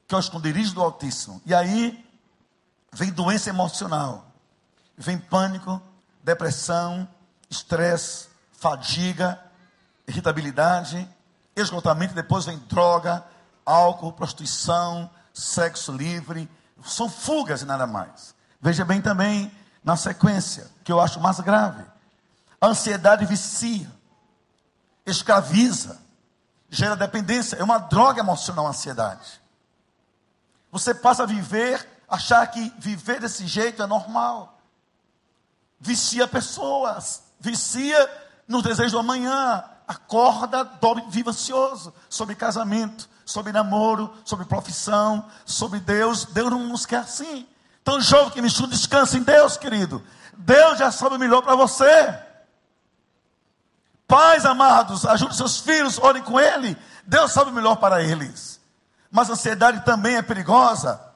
que é o esconderijo do Altíssimo. E aí vem doença emocional, vem pânico, depressão, estresse, fadiga, irritabilidade, esgotamento, depois vem droga, álcool, prostituição, sexo livre, são fugas e nada mais. Veja bem também na sequência, que eu acho mais grave. A ansiedade vicia, escraviza, gera dependência, é uma droga emocional a ansiedade. Você passa a viver, achar que viver desse jeito é normal. Vicia pessoas, vicia no desejo do amanhã, acorda, dorme, vive ansioso sobre casamento, sobre namoro, sobre profissão, sobre Deus. Deus não nos quer assim. Então, jovem que me estuda, descansa em Deus, querido. Deus já sabe o melhor para você. Pais amados, ajude seus filhos, orem com ele. Deus sabe o melhor para eles. Mas a ansiedade também é perigosa,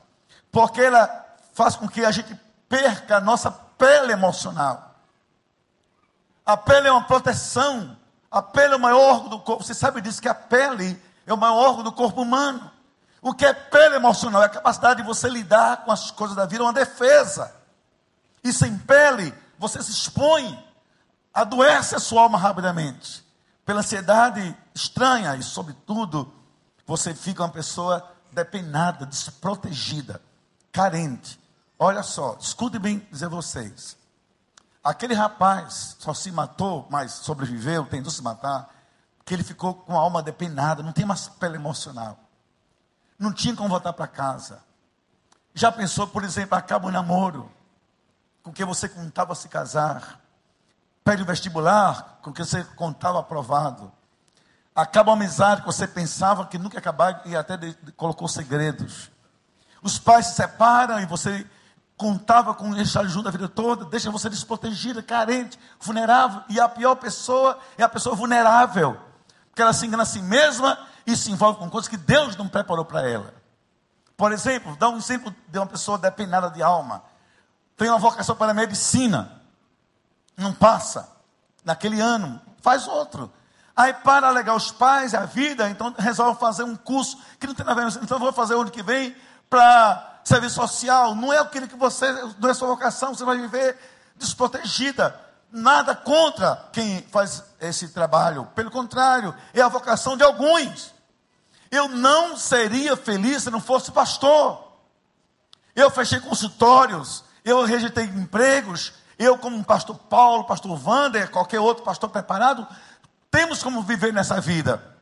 porque ela faz com que a gente perca a nossa pele emocional. A pele é uma proteção. A pele é o maior órgão do corpo. Você sabe disso que a pele é o maior órgão do corpo humano. O que é pele emocional? É a capacidade de você lidar com as coisas da vida, é uma defesa. E sem pele, você se expõe, adoece a sua alma rapidamente. Pela ansiedade estranha e, sobretudo, você fica uma pessoa depenada, desprotegida, carente, Olha só, escute bem dizer vocês. Aquele rapaz só se matou, mas sobreviveu, tentou se matar, porque ele ficou com a alma depenada, não tem mais pele emocional. Não tinha como voltar para casa. Já pensou, por exemplo, acaba o namoro, com que você contava se casar. Pede o vestibular, com que você contava aprovado. Acaba a amizade que você pensava que nunca ia acabar e até colocou segredos. Os pais se separam e você contava com eles junto a vida toda, deixa você desprotegida, carente, vulnerável. E a pior pessoa é a pessoa vulnerável, porque ela se engana a si mesma e se envolve com coisas que Deus não preparou para ela. Por exemplo, dá um exemplo de uma pessoa depenada de alma. Tem uma vocação para a medicina, não passa naquele ano, faz outro. Aí para alegar os pais, a vida, então resolve fazer um curso que não tem nada a ver. Então vou fazer o ano que vem para serviço social, não é aquilo que você, não é sua vocação, você vai viver desprotegida. Nada contra quem faz esse trabalho, pelo contrário, é a vocação de alguns. Eu não seria feliz se não fosse pastor. Eu fechei consultórios, eu rejeitei empregos, eu, como pastor Paulo, pastor Wander, qualquer outro pastor preparado, temos como viver nessa vida.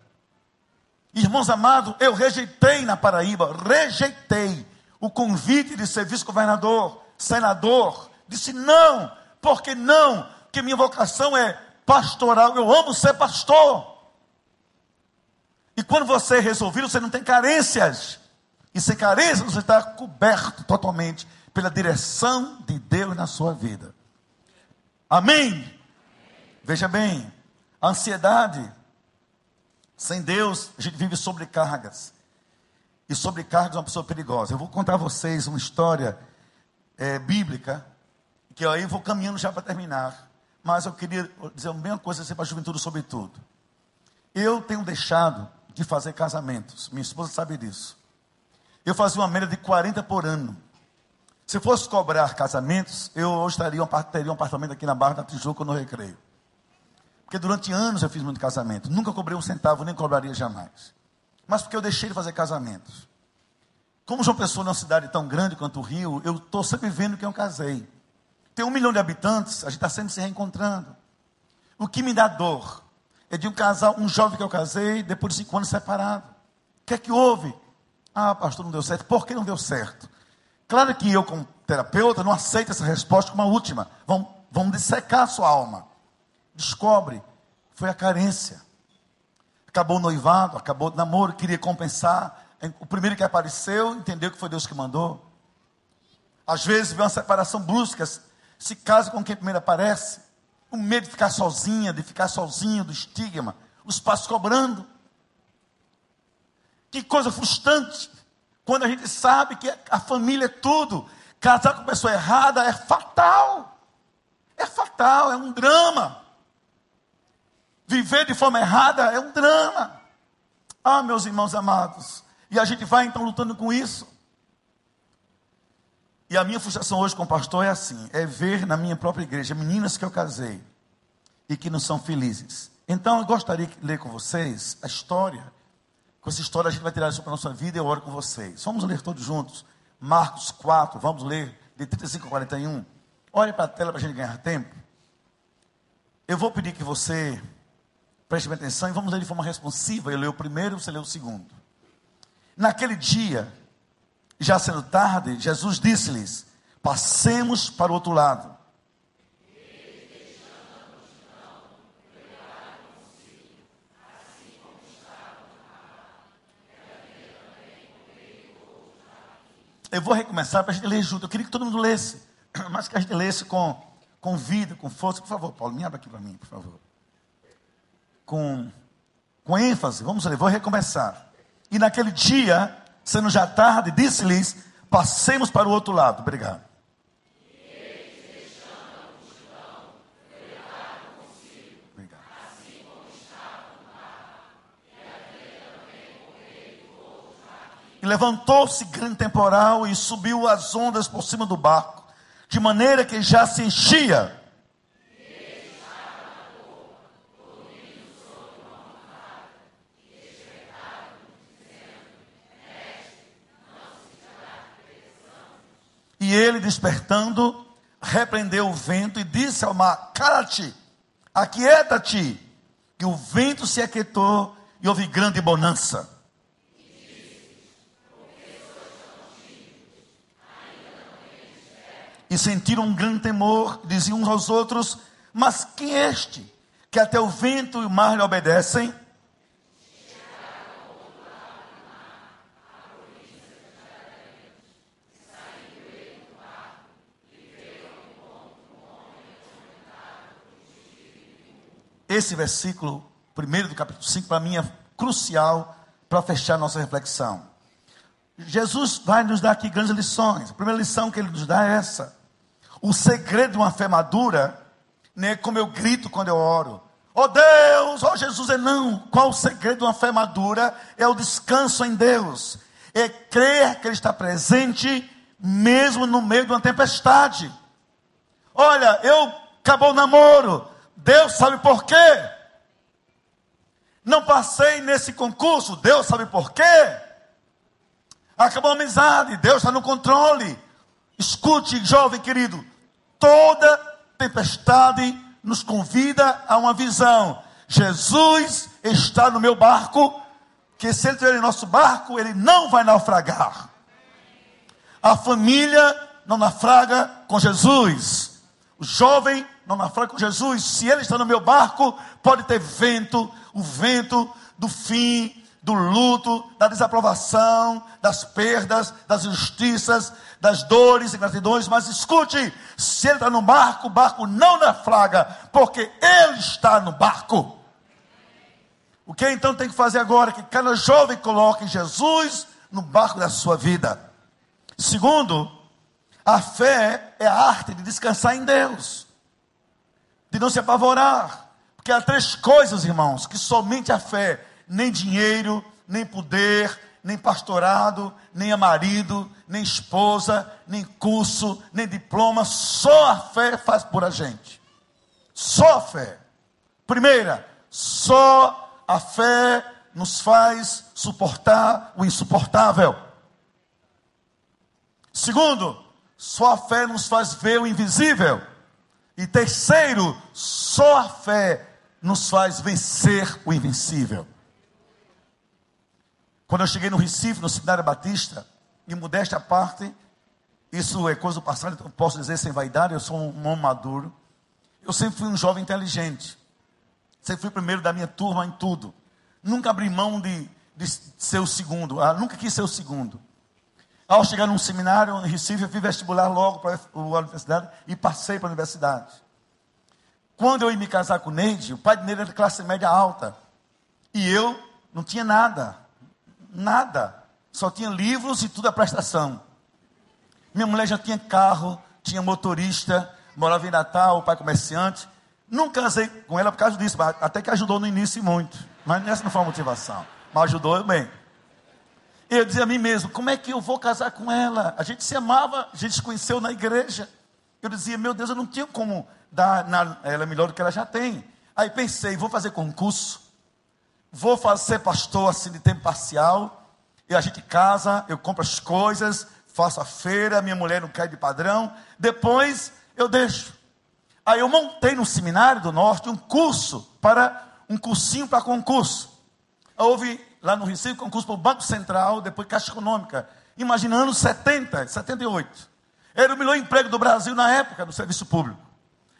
Irmãos amados, eu rejeitei na Paraíba, rejeitei o convite de ser vice-governador, senador, disse não, porque não? Que minha vocação é pastoral, eu amo ser pastor. E quando você é resolvido, você não tem carências. E sem carências, você está coberto totalmente pela direção de Deus na sua vida. Amém? Veja bem, a ansiedade, sem Deus, a gente vive sobrecargas. E sobrecarga é uma pessoa perigosa. Eu vou contar a vocês uma história é, bíblica, que aí eu vou caminhando já para terminar. Mas eu queria dizer uma mesma coisa assim para a juventude, sobretudo. Eu tenho deixado de fazer casamentos. Minha esposa sabe disso. Eu fazia uma média de 40 por ano. Se fosse cobrar casamentos, eu hoje teria um apartamento aqui na Barra da Tijuca no Recreio. Porque durante anos eu fiz muito casamento. Nunca cobrei um centavo, nem cobraria jamais mas porque eu deixei de fazer casamentos. Como João Pessoa não é uma cidade tão grande quanto o Rio, eu estou sempre vendo quem eu casei. Tem um milhão de habitantes, a gente está sempre se reencontrando. O que me dá dor é de um casal, um jovem que eu casei, depois de cinco anos separado. O que é que houve? Ah, pastor, não deu certo. Por que não deu certo? Claro que eu, como terapeuta, não aceito essa resposta como a última. Vamos, vamos dissecar a sua alma. Descobre, foi a carência acabou o noivado, acabou o namoro, queria compensar. O primeiro que apareceu entendeu que foi Deus que mandou. Às vezes vê uma separação brusca, se casa com quem primeiro aparece. O medo de ficar sozinha, de ficar sozinho, do estigma. Os pais cobrando. Que coisa frustrante. Quando a gente sabe que a família é tudo. Casar com pessoa errada é fatal. É fatal, é um drama. Viver de forma errada é um drama. Ah, meus irmãos amados. E a gente vai então lutando com isso. E a minha frustração hoje com o pastor é assim: é ver na minha própria igreja meninas que eu casei e que não são felizes. Então eu gostaria de ler com vocês a história. Com essa história a gente vai tirar isso para a nossa vida e eu oro com vocês. Vamos ler todos juntos. Marcos 4, vamos ler de 35 a 41. Olhe para a tela para a gente ganhar tempo. Eu vou pedir que você Preste atenção e vamos ler de forma responsiva. Eu leio o primeiro, você lê o segundo. Naquele dia, já sendo tarde, Jesus disse-lhes: Passemos para o outro lado. Eu vou recomeçar para a gente ler junto. Eu queria que todo mundo lesse, mas que a gente lesse com, com vida, com força. Por favor, Paulo, me abra aqui para mim, por favor com, com ênfase. Vamos ler, vou recomeçar. E naquele dia, sendo já tarde, disse-lhes: Passemos para o outro lado. Obrigado. E levantou-se grande temporal e subiu as ondas por cima do barco, de maneira que já se enchia. Despertando, repreendeu o vento e disse ao mar: Cala-te, aquieta-te. Que o vento se aquietou e houve grande bonança. E sentiram um grande temor, diziam uns aos outros: Mas quem é este? Que até o vento e o mar lhe obedecem? Esse versículo, primeiro do capítulo 5, para mim é crucial para fechar nossa reflexão. Jesus vai nos dar aqui grandes lições. A primeira lição que ele nos dá é essa. O segredo de uma fé madura não é como eu grito quando eu oro. Oh Deus, oh Jesus, é não. Qual o segredo de uma fé madura? É o descanso em Deus. É crer que Ele está presente, mesmo no meio de uma tempestade. Olha, eu acabou o namoro. Deus sabe por quê. Não passei nesse concurso, Deus sabe por quê. Acabou a amizade, Deus está no controle. Escute, jovem querido, toda tempestade nos convida a uma visão. Jesus está no meu barco, que se ele estiver em nosso barco, ele não vai naufragar. A família não naufraga com Jesus. O jovem não naufraga com Jesus. Se ele está no meu barco, pode ter vento, o vento do fim, do luto, da desaprovação, das perdas, das injustiças, das dores e gratidões. Mas escute: se ele está no barco, o barco não naufraga, porque ele está no barco. O que então tem que fazer agora? Que cada jovem coloque Jesus no barco da sua vida. Segundo, a fé é a arte de descansar em Deus de não se apavorar. Porque há três coisas, irmãos, que somente a fé, nem dinheiro, nem poder, nem pastorado, nem marido, nem esposa, nem curso, nem diploma, só a fé faz por a gente. Só a fé. Primeira, só a fé nos faz suportar o insuportável. Segundo, só a fé nos faz ver o invisível. E terceiro, só a fé nos faz vencer o invencível. Quando eu cheguei no Recife, no Seminário Batista, e modéstia à parte, isso é coisa do passado, eu posso dizer sem vaidade, eu sou um homem maduro. Eu sempre fui um jovem inteligente. Sempre fui o primeiro da minha turma em tudo. Nunca abri mão de, de ser o segundo. Ah, nunca quis ser o segundo. Ao chegar num seminário em Recife, eu fiz vestibular logo para a universidade e passei para a universidade. Quando eu ia me casar com o Neide, o pai de Neide era de classe média alta. E eu não tinha nada. Nada. Só tinha livros e tudo a prestação. Minha mulher já tinha carro, tinha motorista, morava em Natal, o pai comerciante. Não casei com ela por causa disso, até que ajudou no início muito. Mas essa não foi a motivação. Mas ajudou bem. Eu dizia a mim mesmo: como é que eu vou casar com ela? A gente se amava, a gente se conheceu na igreja. Eu dizia: meu Deus, eu não tinha como dar na, ela melhor do que ela já tem. Aí pensei: vou fazer concurso, vou fazer pastor assim de tempo parcial. E a gente casa, eu compro as coisas, faço a feira, minha mulher não cai de padrão. Depois eu deixo. Aí eu montei no seminário do Norte um curso para um cursinho para concurso. Houve lá no Recife, concurso para o Banco Central, depois Caixa Econômica. Imagina anos 70, 78. Era o melhor emprego do Brasil na época do serviço público.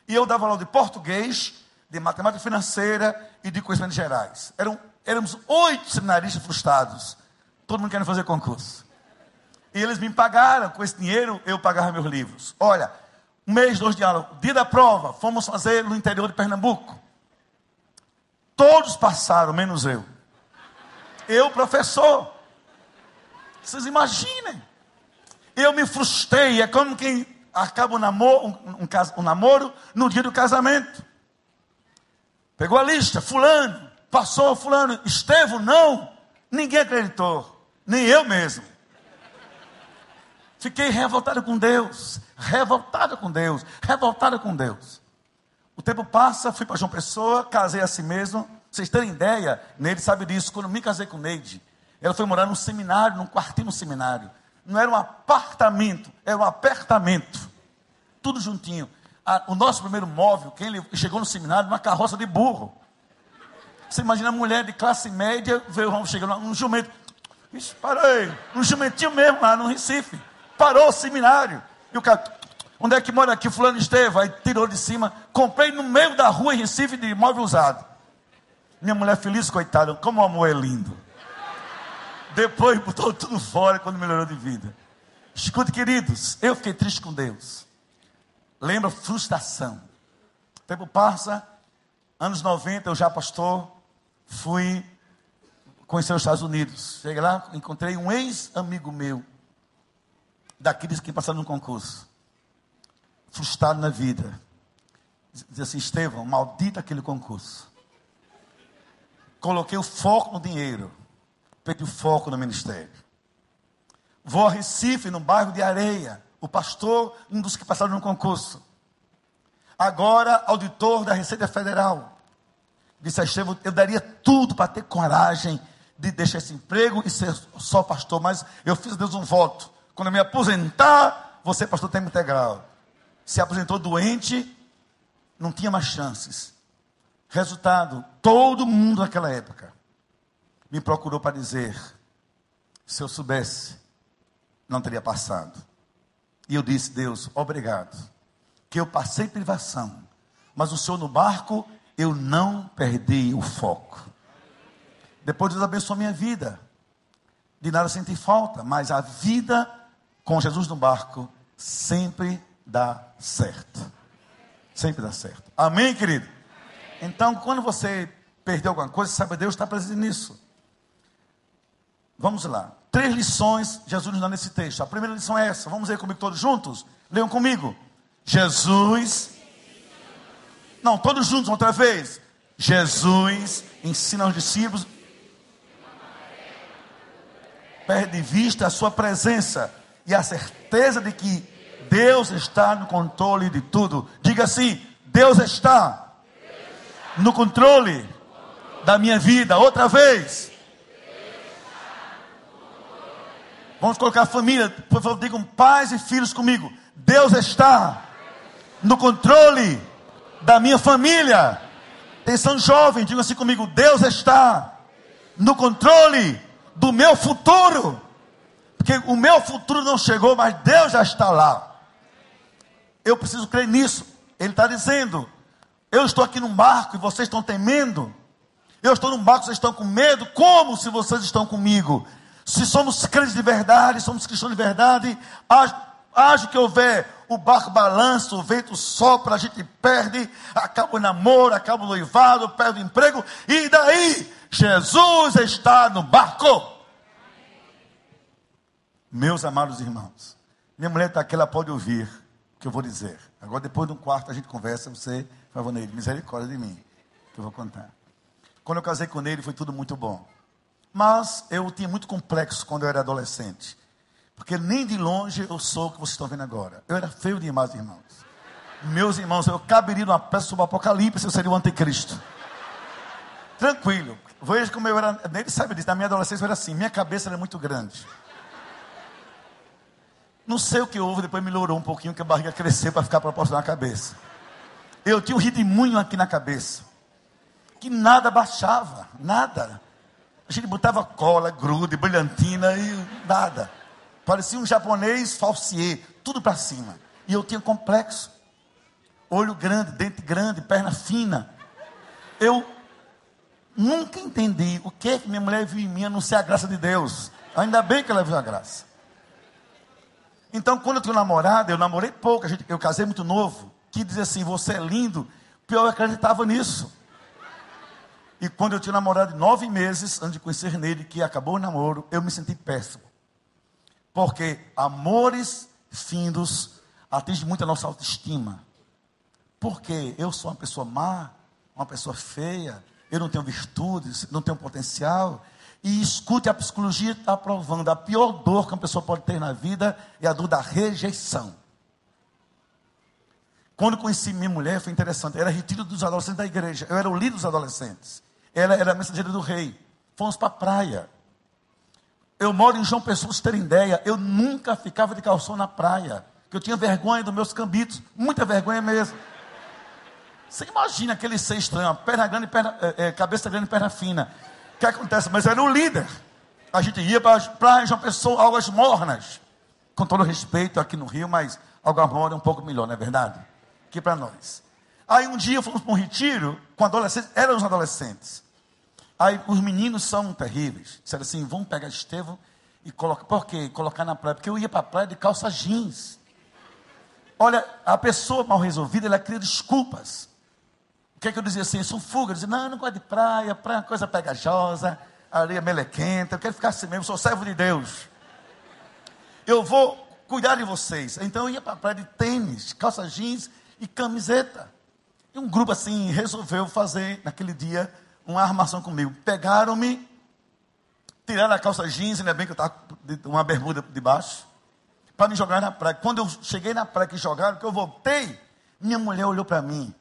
E eu dava aula de português, de matemática financeira e de conhecimentos gerais. Eram, éramos oito seminaristas frustrados. Todo mundo querendo fazer concurso. E eles me pagaram, com esse dinheiro eu pagava meus livros. Olha, um mês, dois de aula, dia da prova, fomos fazer no interior de Pernambuco. Todos passaram, menos eu. Eu, professor. Vocês imaginem. Eu me frustrei. É como quem acaba um namoro, um, um, um namoro no dia do casamento. Pegou a lista, fulano, passou fulano, Estevão, não. Ninguém acreditou. Nem eu mesmo. Fiquei revoltado com Deus. Revoltado com Deus. Revoltado com Deus. O tempo passa, fui para João Pessoa, casei a si mesmo vocês terem ideia, Neide sabe disso. Quando me casei com Neide, ela foi morar num seminário, num quartinho no seminário. Não era um apartamento, era um apertamento. Tudo juntinho. o nosso primeiro móvel, quem ele chegou no seminário, uma carroça de burro. Você imagina a mulher de classe média, veio chegando, um jumento. Isso, parei. Um jumentinho mesmo lá no Recife. Parou o seminário. E o cara, onde é que mora aqui? Fulano Esteve. Aí tirou de cima. Comprei no meio da rua em Recife de móvel usado. Minha mulher feliz, coitada. Como o amor é lindo. Depois botou tudo fora quando melhorou de vida. Escute, queridos, eu fiquei triste com Deus. Lembra frustração. O tempo passa, anos 90, eu já pastor, fui conhecer os Estados Unidos. Cheguei lá, encontrei um ex-amigo meu, daqueles que passaram no concurso, frustrado na vida. Diz assim, Estevão, maldito aquele concurso. Coloquei o foco no dinheiro perdi o foco no ministério. Vou a Recife, no bairro de Areia. O pastor, um dos que passaram no concurso. Agora, auditor da Receita Federal. Disse a Estevão, eu daria tudo para ter coragem de deixar esse emprego e ser só pastor. Mas eu fiz a Deus um voto. Quando eu me aposentar, você pastor tempo integral. Se aposentou doente, não tinha mais chances. Resultado, todo mundo naquela época me procurou para dizer: se eu soubesse, não teria passado. E eu disse: Deus, obrigado, que eu passei privação, mas o Senhor no barco, eu não perdi o foco. Depois Deus abençoou minha vida. De nada senti falta, mas a vida com Jesus no barco sempre dá certo. Sempre dá certo. Amém, querido? Então, quando você perdeu alguma coisa, sabe, Deus está presente nisso. Vamos lá. Três lições Jesus nos dá nesse texto. A primeira lição é essa. Vamos ler comigo todos juntos? Leiam comigo. Jesus. Não, todos juntos, outra vez. Jesus ensina aos discípulos. Perde vista a sua presença e a certeza de que Deus está no controle de tudo. Diga assim: Deus está no controle da minha vida. Outra vez. Vamos colocar a família, por favor, digam pais e filhos comigo. Deus está no controle da minha família. Atenção, jovem, digam assim comigo: Deus está no controle do meu futuro. Porque o meu futuro não chegou, mas Deus já está lá. Eu preciso crer nisso. Ele está dizendo: Eu estou aqui num barco e vocês estão temendo. Eu estou num barco, vocês estão com medo. Como se vocês estão comigo? Se somos crentes de verdade, somos cristãos de verdade, haja que houver, o barco balança, o vento sopra, a gente perde, acaba o namoro, acaba o noivado, perde o emprego, e daí? Jesus está no barco. Meus amados irmãos, minha mulher está aqui, ela pode ouvir o que eu vou dizer. Agora, depois de um quarto, a gente conversa, você, por favor, Neide, misericórdia de mim, que eu vou contar. Quando eu casei com ele, foi tudo muito bom. Mas eu tinha muito complexo quando eu era adolescente. Porque nem de longe eu sou o que vocês estão vendo agora. Eu era feio demais, irmãos. Meus irmãos, eu caberia numa peça sobre o Apocalipse, eu seria o anticristo. Tranquilo. Veja como eu era. Ele sabe disso. Na minha adolescência eu era assim. Minha cabeça era muito grande. Não sei o que houve, depois melhorou um pouquinho, que a barriga cresceu para ficar proporcional à cabeça. Eu tinha um redemoinho aqui na cabeça. Que nada baixava, nada. A gente botava cola, grude, brilhantina e nada. Parecia um japonês falsier, tudo para cima. E eu tinha complexo. Olho grande, dente grande, perna fina. Eu nunca entendi o que é que minha mulher viu em mim a não ser a graça de Deus. Ainda bem que ela viu a graça. Então, quando eu tinha namorada, eu namorei pouco, eu casei muito novo, que dizia assim, você é lindo, pior eu acreditava nisso. E quando eu tinha namorado nove meses, antes de conhecer nele, que acabou o namoro, eu me senti péssimo. Porque amores findos atingem muito a nossa autoestima. Porque eu sou uma pessoa má, uma pessoa feia, eu não tenho virtudes, não tenho potencial. E escute, a psicologia está provando, a pior dor que uma pessoa pode ter na vida é a dor da rejeição. Quando conheci minha mulher, foi interessante. Era retiro dos adolescentes da igreja. Eu era o líder dos adolescentes. Ela era a mensageira do rei. Fomos para a praia. Eu moro em João Pessoa, vocês terem ideia, eu nunca ficava de calção na praia. Que eu tinha vergonha dos meus cambitos, muita vergonha mesmo. Você imagina aquele ser estranho, perna grande, perna, é, é, cabeça grande, perna fina. O que acontece? Mas era o líder. A gente ia para as praias, João Pessoa, águas mornas. Com todo respeito aqui no Rio, mas água morna é um pouco melhor, não é verdade? Aqui para nós. Aí um dia fomos para um retiro com adolescentes, eram os adolescentes. Aí os meninos são terríveis. Disseram assim: vamos pegar Estevão e colocar. Por quê? Colocar na praia. Porque eu ia para a praia de calça jeans. Olha, a pessoa mal resolvida, ela cria desculpas. O que é que eu dizia assim? Eu sou fuga. Eu dizia: não, eu não gosto de praia, praia é uma coisa pegajosa, areia melequenta, eu quero ficar assim mesmo, sou servo de Deus. Eu vou cuidar de vocês. Então eu ia para a praia de tênis, calça jeans e camiseta. E um grupo assim resolveu fazer naquele dia uma armação comigo. Pegaram-me, tiraram a calça jeans, ainda bem que eu estava com uma bermuda de baixo, para me jogar na praia. Quando eu cheguei na praia que jogaram, que eu voltei, minha mulher olhou para mim.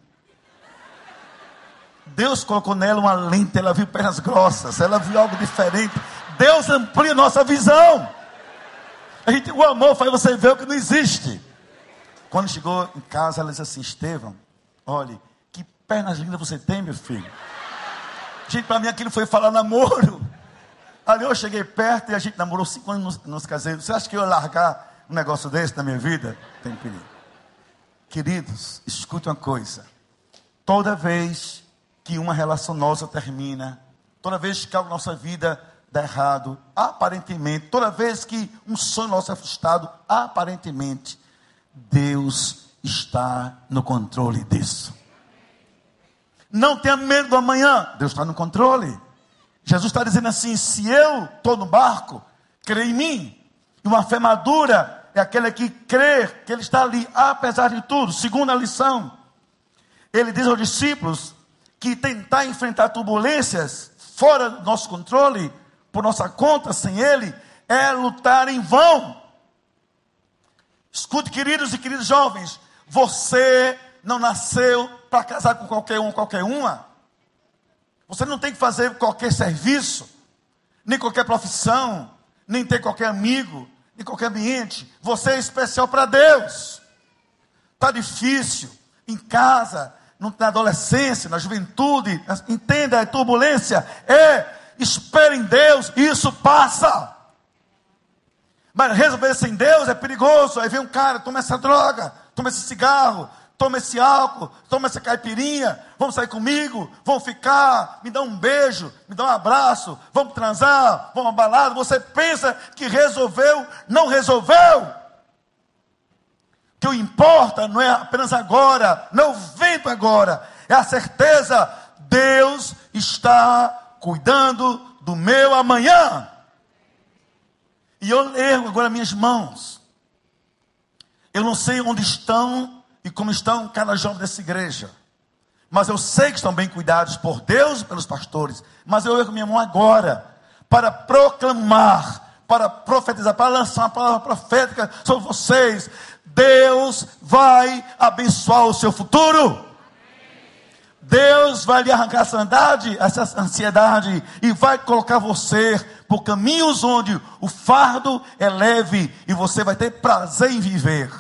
Deus colocou nela uma lente, ela viu pernas grossas, ela viu algo diferente. Deus amplia nossa visão. A gente, o amor faz você ver o que não existe. Quando chegou em casa, ela disse assim: Estevão, olhe, que pernas lindas você tem, meu filho. Gente, para mim aquilo foi falar namoro. Ali eu cheguei perto e a gente namorou cinco anos, nos, nos caseiros. Você acha que eu ia largar um negócio desse na minha vida? Tem perigo. Queridos, escute uma coisa. Toda vez que uma relação nossa termina, toda vez que a nossa vida dá errado, aparentemente, toda vez que um sonho nosso é frustrado, aparentemente, Deus está no controle disso. Não tenha medo do amanhã. Deus está no controle. Jesus está dizendo assim: se eu estou no barco, crê em mim. E uma fé madura é aquela que crê que Ele está ali, apesar de tudo. Segunda lição, Ele diz aos discípulos que tentar enfrentar turbulências fora do nosso controle, por nossa conta, sem Ele, é lutar em vão. Escute, queridos e queridos jovens, você não nasceu para casar com qualquer um, qualquer uma. Você não tem que fazer qualquer serviço, nem qualquer profissão, nem ter qualquer amigo, nem qualquer ambiente. Você é especial para Deus. Está difícil em casa, na adolescência, na juventude. Entenda, a turbulência é espere em Deus, isso passa. Mas resolver sem Deus é perigoso. Aí vem um cara, toma essa droga, toma esse cigarro, toma esse álcool, toma essa caipirinha, vamos sair comigo, vamos ficar, me dá um beijo, me dá um abraço, vamos transar, vamos abalado. Você pensa que resolveu, não resolveu. Que o importa não é apenas agora, não é o vento agora, é a certeza, Deus está cuidando do meu amanhã. E eu ergo agora minhas mãos. Eu não sei onde estão e como estão cada jovem dessa igreja. Mas eu sei que estão bem cuidados por Deus e pelos pastores. Mas eu ergo minha mão agora para proclamar, para profetizar, para lançar uma palavra profética sobre vocês. Deus vai abençoar o seu futuro. Deus vai lhe arrancar essa ansiedade, essa ansiedade e vai colocar você por caminhos onde o fardo é leve e você vai ter prazer em viver.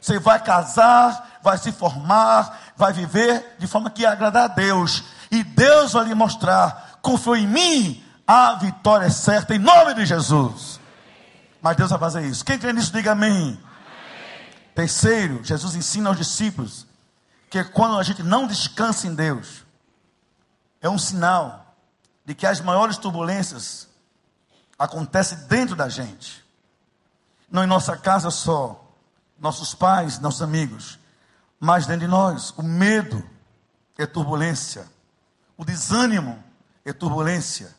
Você vai casar, vai se formar, vai viver de forma que agradar a Deus. E Deus vai lhe mostrar: confio em mim, a vitória é certa, em nome de Jesus. Mas Deus vai fazer isso. Quem crê nisso, diga amém. amém. Terceiro, Jesus ensina aos discípulos que quando a gente não descansa em Deus, é um sinal de que as maiores turbulências acontecem dentro da gente. Não em nossa casa só, nossos pais, nossos amigos, mas dentro de nós. O medo é turbulência, o desânimo é turbulência,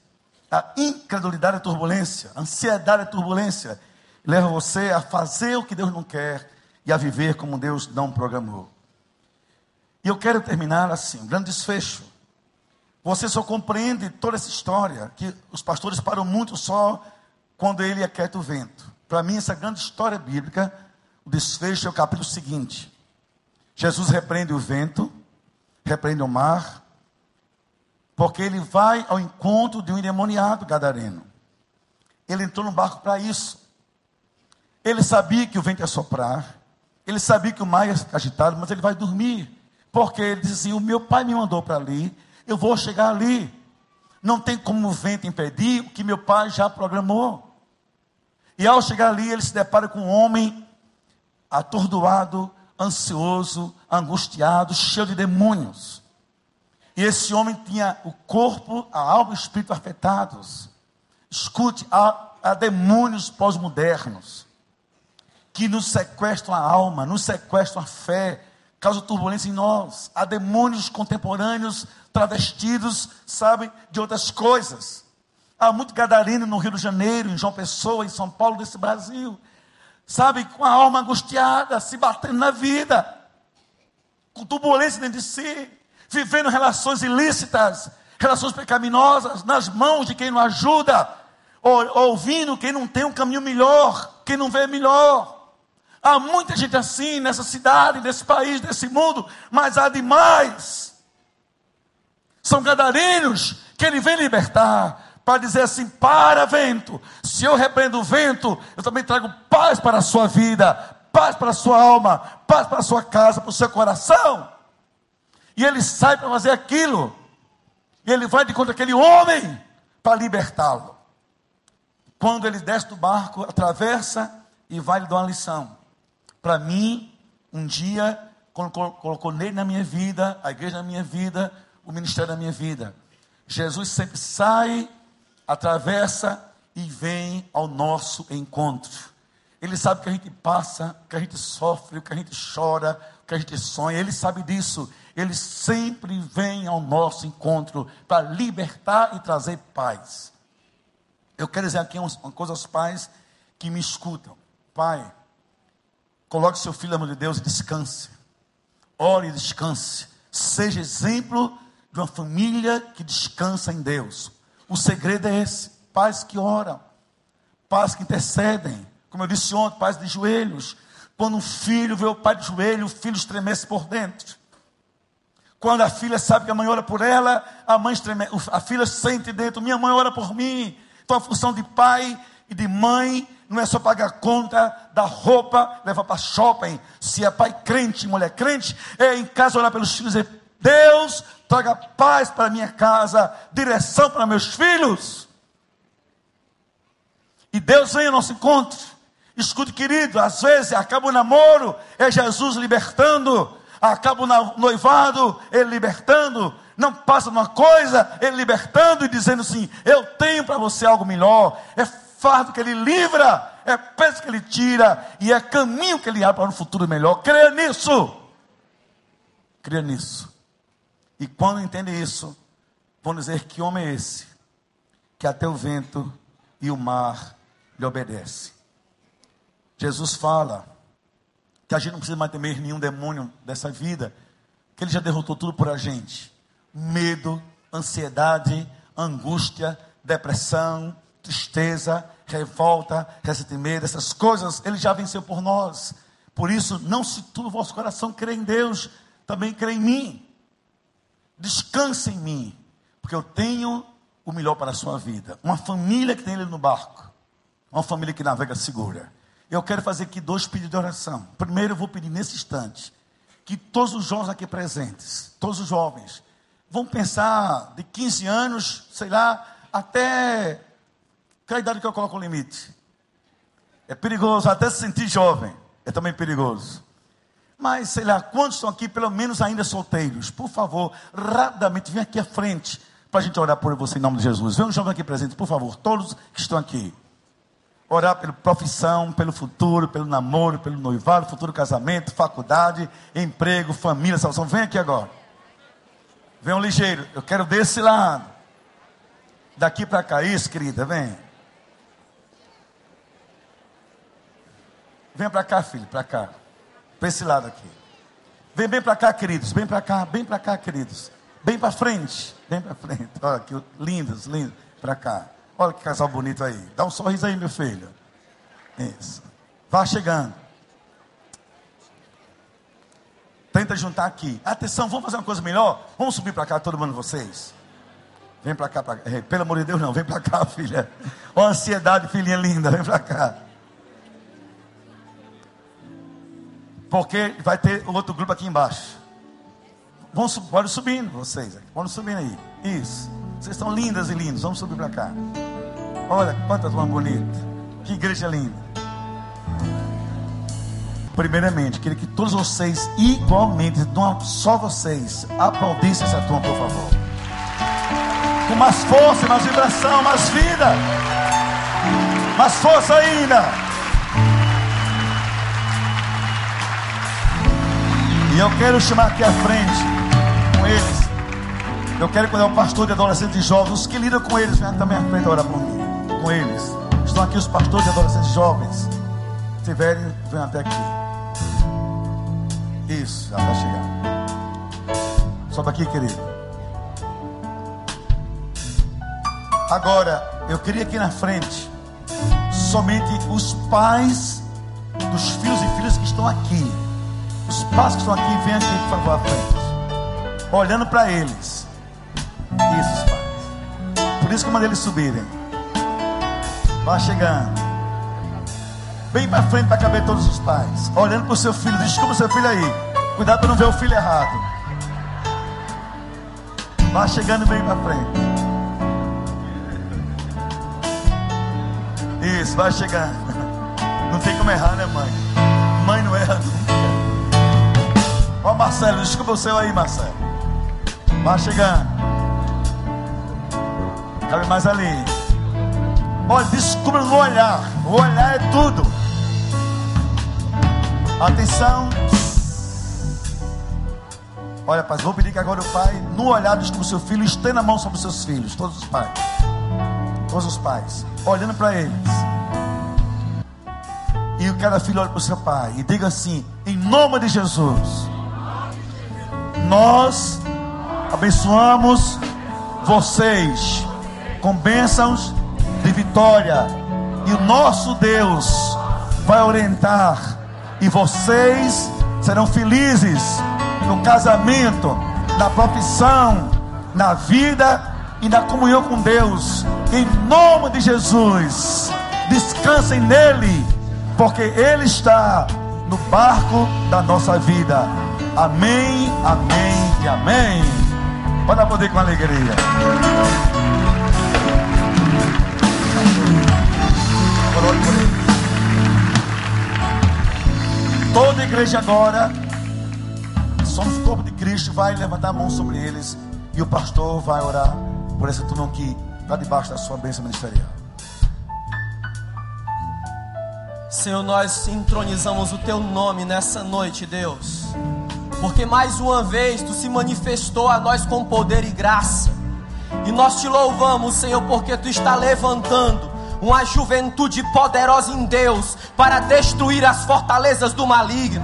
a incredulidade é turbulência, a ansiedade é turbulência. Leva você a fazer o que Deus não quer e a viver como Deus não programou. E eu quero terminar assim, um grande desfecho. Você só compreende toda essa história, que os pastores param muito só quando ele aquieta o vento. Para mim, essa grande história bíblica o desfecho é o capítulo seguinte. Jesus repreende o vento, repreende o mar, porque ele vai ao encontro de um endemoniado gadareno. Ele entrou no barco para isso. Ele sabia que o vento ia soprar, ele sabia que o mar ia ficar agitado, mas ele vai dormir. Porque ele assim: O meu pai me mandou para ali, eu vou chegar ali. Não tem como o vento impedir o que meu pai já programou. E ao chegar ali, ele se depara com um homem atordoado, ansioso, angustiado, cheio de demônios. E esse homem tinha o corpo, a alma e o espírito afetados. Escute, há, há demônios pós-modernos que nos sequestram a alma, nos sequestram a fé, causam turbulência em nós. Há demônios contemporâneos travestidos, sabe, de outras coisas. Há muito gadareno no Rio de Janeiro, em João Pessoa, em São Paulo, desse Brasil. Sabe, com a alma angustiada, se batendo na vida, com turbulência dentro de si, vivendo relações ilícitas, relações pecaminosas, nas mãos de quem não ajuda, ou, ouvindo quem não tem um caminho melhor, quem não vê melhor. Há muita gente assim nessa cidade, nesse país, nesse mundo, mas há demais. São gadarenos que ele vem libertar para dizer assim: para vento, se eu repreendo o vento, eu também trago paz para a sua vida, paz para a sua alma, paz para a sua casa, para o seu coração. E ele sai para fazer aquilo. E ele vai de contra aquele homem para libertá-lo. Quando ele desce do barco, atravessa e vai lhe dar uma lição para mim, um dia, quando colocou nele na minha vida, a igreja na minha vida, o ministério na minha vida. Jesus sempre sai, atravessa e vem ao nosso encontro. Ele sabe que a gente passa, que a gente sofre, que a gente chora, que a gente sonha. Ele sabe disso. Ele sempre vem ao nosso encontro para libertar e trazer paz. Eu quero dizer aqui uma coisa aos pais que me escutam. Pai, Coloque seu filho, amor de Deus, e descanse. Ore e descanse. Seja exemplo de uma família que descansa em Deus. O segredo é esse: pais que oram, pais que intercedem. Como eu disse ontem, pais de joelhos. Quando um filho vê o pai de joelho, o filho estremece por dentro. Quando a filha sabe que a mãe ora por ela, a mãe estremece, a filha sente dentro, minha mãe ora por mim. Então a função de pai e de mãe não é só pagar conta da roupa, levar para shopping. Se é pai crente, mulher crente, é em casa olhar pelos filhos e dizer: Deus, traga paz para minha casa, direção para meus filhos. E Deus vem ao nosso encontro. Escute, querido, às vezes acaba o namoro, é Jesus libertando. Acaba o noivado, ele libertando. Não passa uma coisa, ele libertando e dizendo assim: Eu tenho para você algo melhor. É fardo que ele livra, é peso que ele tira, e é caminho que ele abre para um futuro melhor. Creia nisso. Creia nisso. E quando entende isso, vão dizer que homem é esse, que até o vento e o mar lhe obedecem. Jesus fala que a gente não precisa mais temer nenhum demônio dessa vida, que ele já derrotou tudo por a gente. Medo, ansiedade, angústia, depressão, tristeza, revolta, ressentimento, essas coisas, ele já venceu por nós. Por isso, não se tudo o vosso coração crê em Deus, também crê em mim. Descanse em mim, porque eu tenho o melhor para a sua vida. Uma família que tem ele no barco, uma família que navega segura. Eu quero fazer aqui dois pedidos de oração. Primeiro, eu vou pedir nesse instante que todos os jovens aqui presentes, todos os jovens, vão pensar de 15 anos, sei lá, até qual a idade que eu coloco o limite? É perigoso, até se sentir jovem. É também perigoso. Mas, sei lá, quantos estão aqui, pelo menos ainda solteiros? Por favor, rapidamente, vem aqui à frente para a gente orar por você em nome de Jesus. Vem um jovem aqui presente, por favor, todos que estão aqui. Orar pela profissão, pelo futuro, pelo namoro, pelo noivado, futuro casamento, faculdade, emprego, família, salvação. Vem aqui agora. Vem um ligeiro. Eu quero desse lado. Daqui para cá, isso, querida, vem. Vem para cá, filho, para cá. Para esse lado aqui. Vem bem para cá, queridos. Bem para cá, bem para cá, queridos. Bem para frente. Bem para frente. Olha que lindos, lindos. Para cá. Olha que casal bonito aí. Dá um sorriso aí, meu filho. Isso. Vá chegando. Tenta juntar aqui. Atenção, vamos fazer uma coisa melhor? Vamos subir para cá, todo mundo vocês. Vem para cá, pra pelo amor de Deus, não, vem para cá, filha. Ó, ansiedade, filhinha linda, vem para cá. Porque vai ter outro grupo aqui embaixo. Vamos, pode subindo, vocês. Vamos subindo aí. Isso. Vocês estão lindas e lindos. Vamos subir para cá. Olha quanta turma bonita. Que igreja linda. Primeiramente, queria que todos vocês, igualmente, só vocês, aplaudissem essa turma, por favor. Com mais força, mais vibração, mais vida. Mais força ainda. E eu quero chamar aqui à frente com eles. Eu quero quando é o pastor de adolescentes e jovens, os que lidam com eles, venham também à frente orar por mim. Com eles. Estão aqui os pastores de adolescentes e jovens. Se tiverem, venham até aqui. Isso, já está chegando. Sobe aqui, querido. Agora, eu queria aqui na frente, somente os pais dos filhos e filhas que estão aqui. Os pais que estão aqui, venham aqui, por favor, à frente. Olhando para eles. Isso, pais. Por isso que eu mandei eles subirem. Vai chegando. Bem para frente para caber todos os pais. Olhando para o seu filho. Desculpa o seu filho aí. Cuidado para não ver o filho errado. Vai chegando bem para frente. Isso, vai chegando. Não tem como errar, né? Mãe Marcelo, desculpa o seu aí, Marcelo. Vai chegando. Cabe mais ali. Olha, descubra no olhar. O olhar é tudo. Atenção. Olha, pai, vou pedir que agora o pai, no olhar, descubra o seu filho, estenda a mão sobre os seus filhos, todos os pais. Todos os pais. Olhando para eles. E cada filho olha para o seu pai e diga assim: em nome de Jesus, nós abençoamos vocês com bênçãos de vitória. E o nosso Deus vai orientar. E vocês serão felizes no casamento, na profissão, na vida e na comunhão com Deus. Em nome de Jesus, descansem nele, porque Ele está no barco da nossa vida. Amém, amém e amém. Pode poder com alegria. Toda igreja agora, somos o corpo de Cristo, vai levantar a mão sobre eles e o pastor vai orar por essa turma que está debaixo da sua bênção ministerial. Senhor, nós entronizamos o teu nome nessa noite, Deus, porque mais uma vez tu se manifestou a nós com poder e graça, e nós te louvamos, Senhor, porque tu está levantando uma juventude poderosa em Deus para destruir as fortalezas do maligno.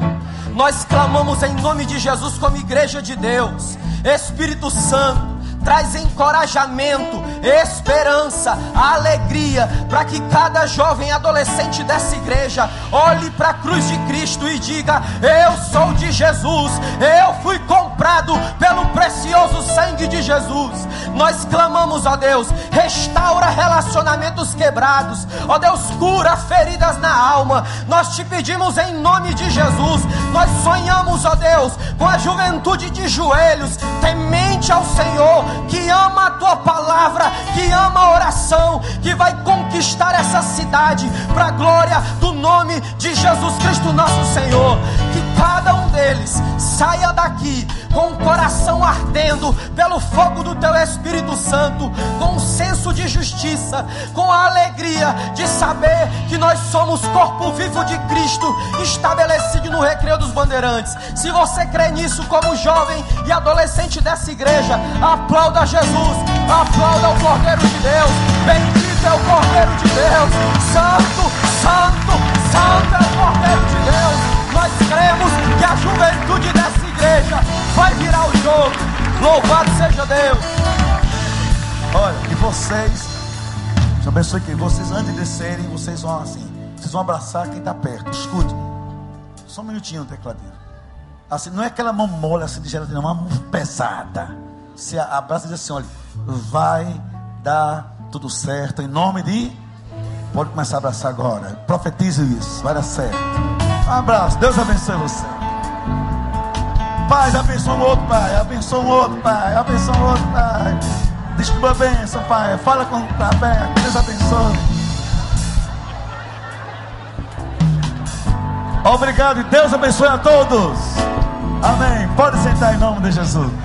Nós clamamos em nome de Jesus como igreja de Deus, Espírito Santo traz encorajamento, esperança, alegria, para que cada jovem adolescente dessa igreja olhe para a cruz de Cristo e diga: Eu sou de Jesus, eu fui comprado pelo precioso sangue de Jesus. Nós clamamos, ó Deus, restaura relacionamentos quebrados, ó Deus, cura feridas na alma. Nós te pedimos em nome de Jesus, nós sonhamos, ó Deus, com a juventude de joelhos, temente ao Senhor que ama a tua palavra, que ama a oração, que vai conquistar essa cidade para a glória do nome de Jesus Cristo, nosso Senhor. Que cada um deles saia daqui com o coração ardendo pelo fogo do teu Espírito Santo, com um senso de justiça, com a alegria de saber que nós somos corpo vivo de Cristo, estabelecido no recreio dos bandeirantes. Se você crê nisso como jovem e adolescente dessa igreja, aplauda Jesus, aplauda o Cordeiro de Deus. Bendito é o Cordeiro de Deus. Santo, Santo, Santo é o Cordeiro cremos que a juventude dessa igreja vai virar o jogo. Louvado seja Deus. Olha, e vocês, já abençoe que vocês antes de descerem, vocês vão assim, vocês vão abraçar quem está perto. Escute, só um minutinho, tecladinho. Assim, não é aquela mão mole assim de gelatina, é uma mão pesada. Você abraça e diz assim: olha, vai dar tudo certo em nome de. Pode começar a abraçar agora. Profetize isso, vai dar certo. Um abraço, Deus abençoe você. Pai, abençoa um outro, Pai. Abençoa um outro, Pai. Abençoa um outro, Pai. Desculpa a bênção, Pai. Fala com o Pai. Deus abençoe. Obrigado e Deus abençoe a todos. Amém. Pode sentar em nome de Jesus.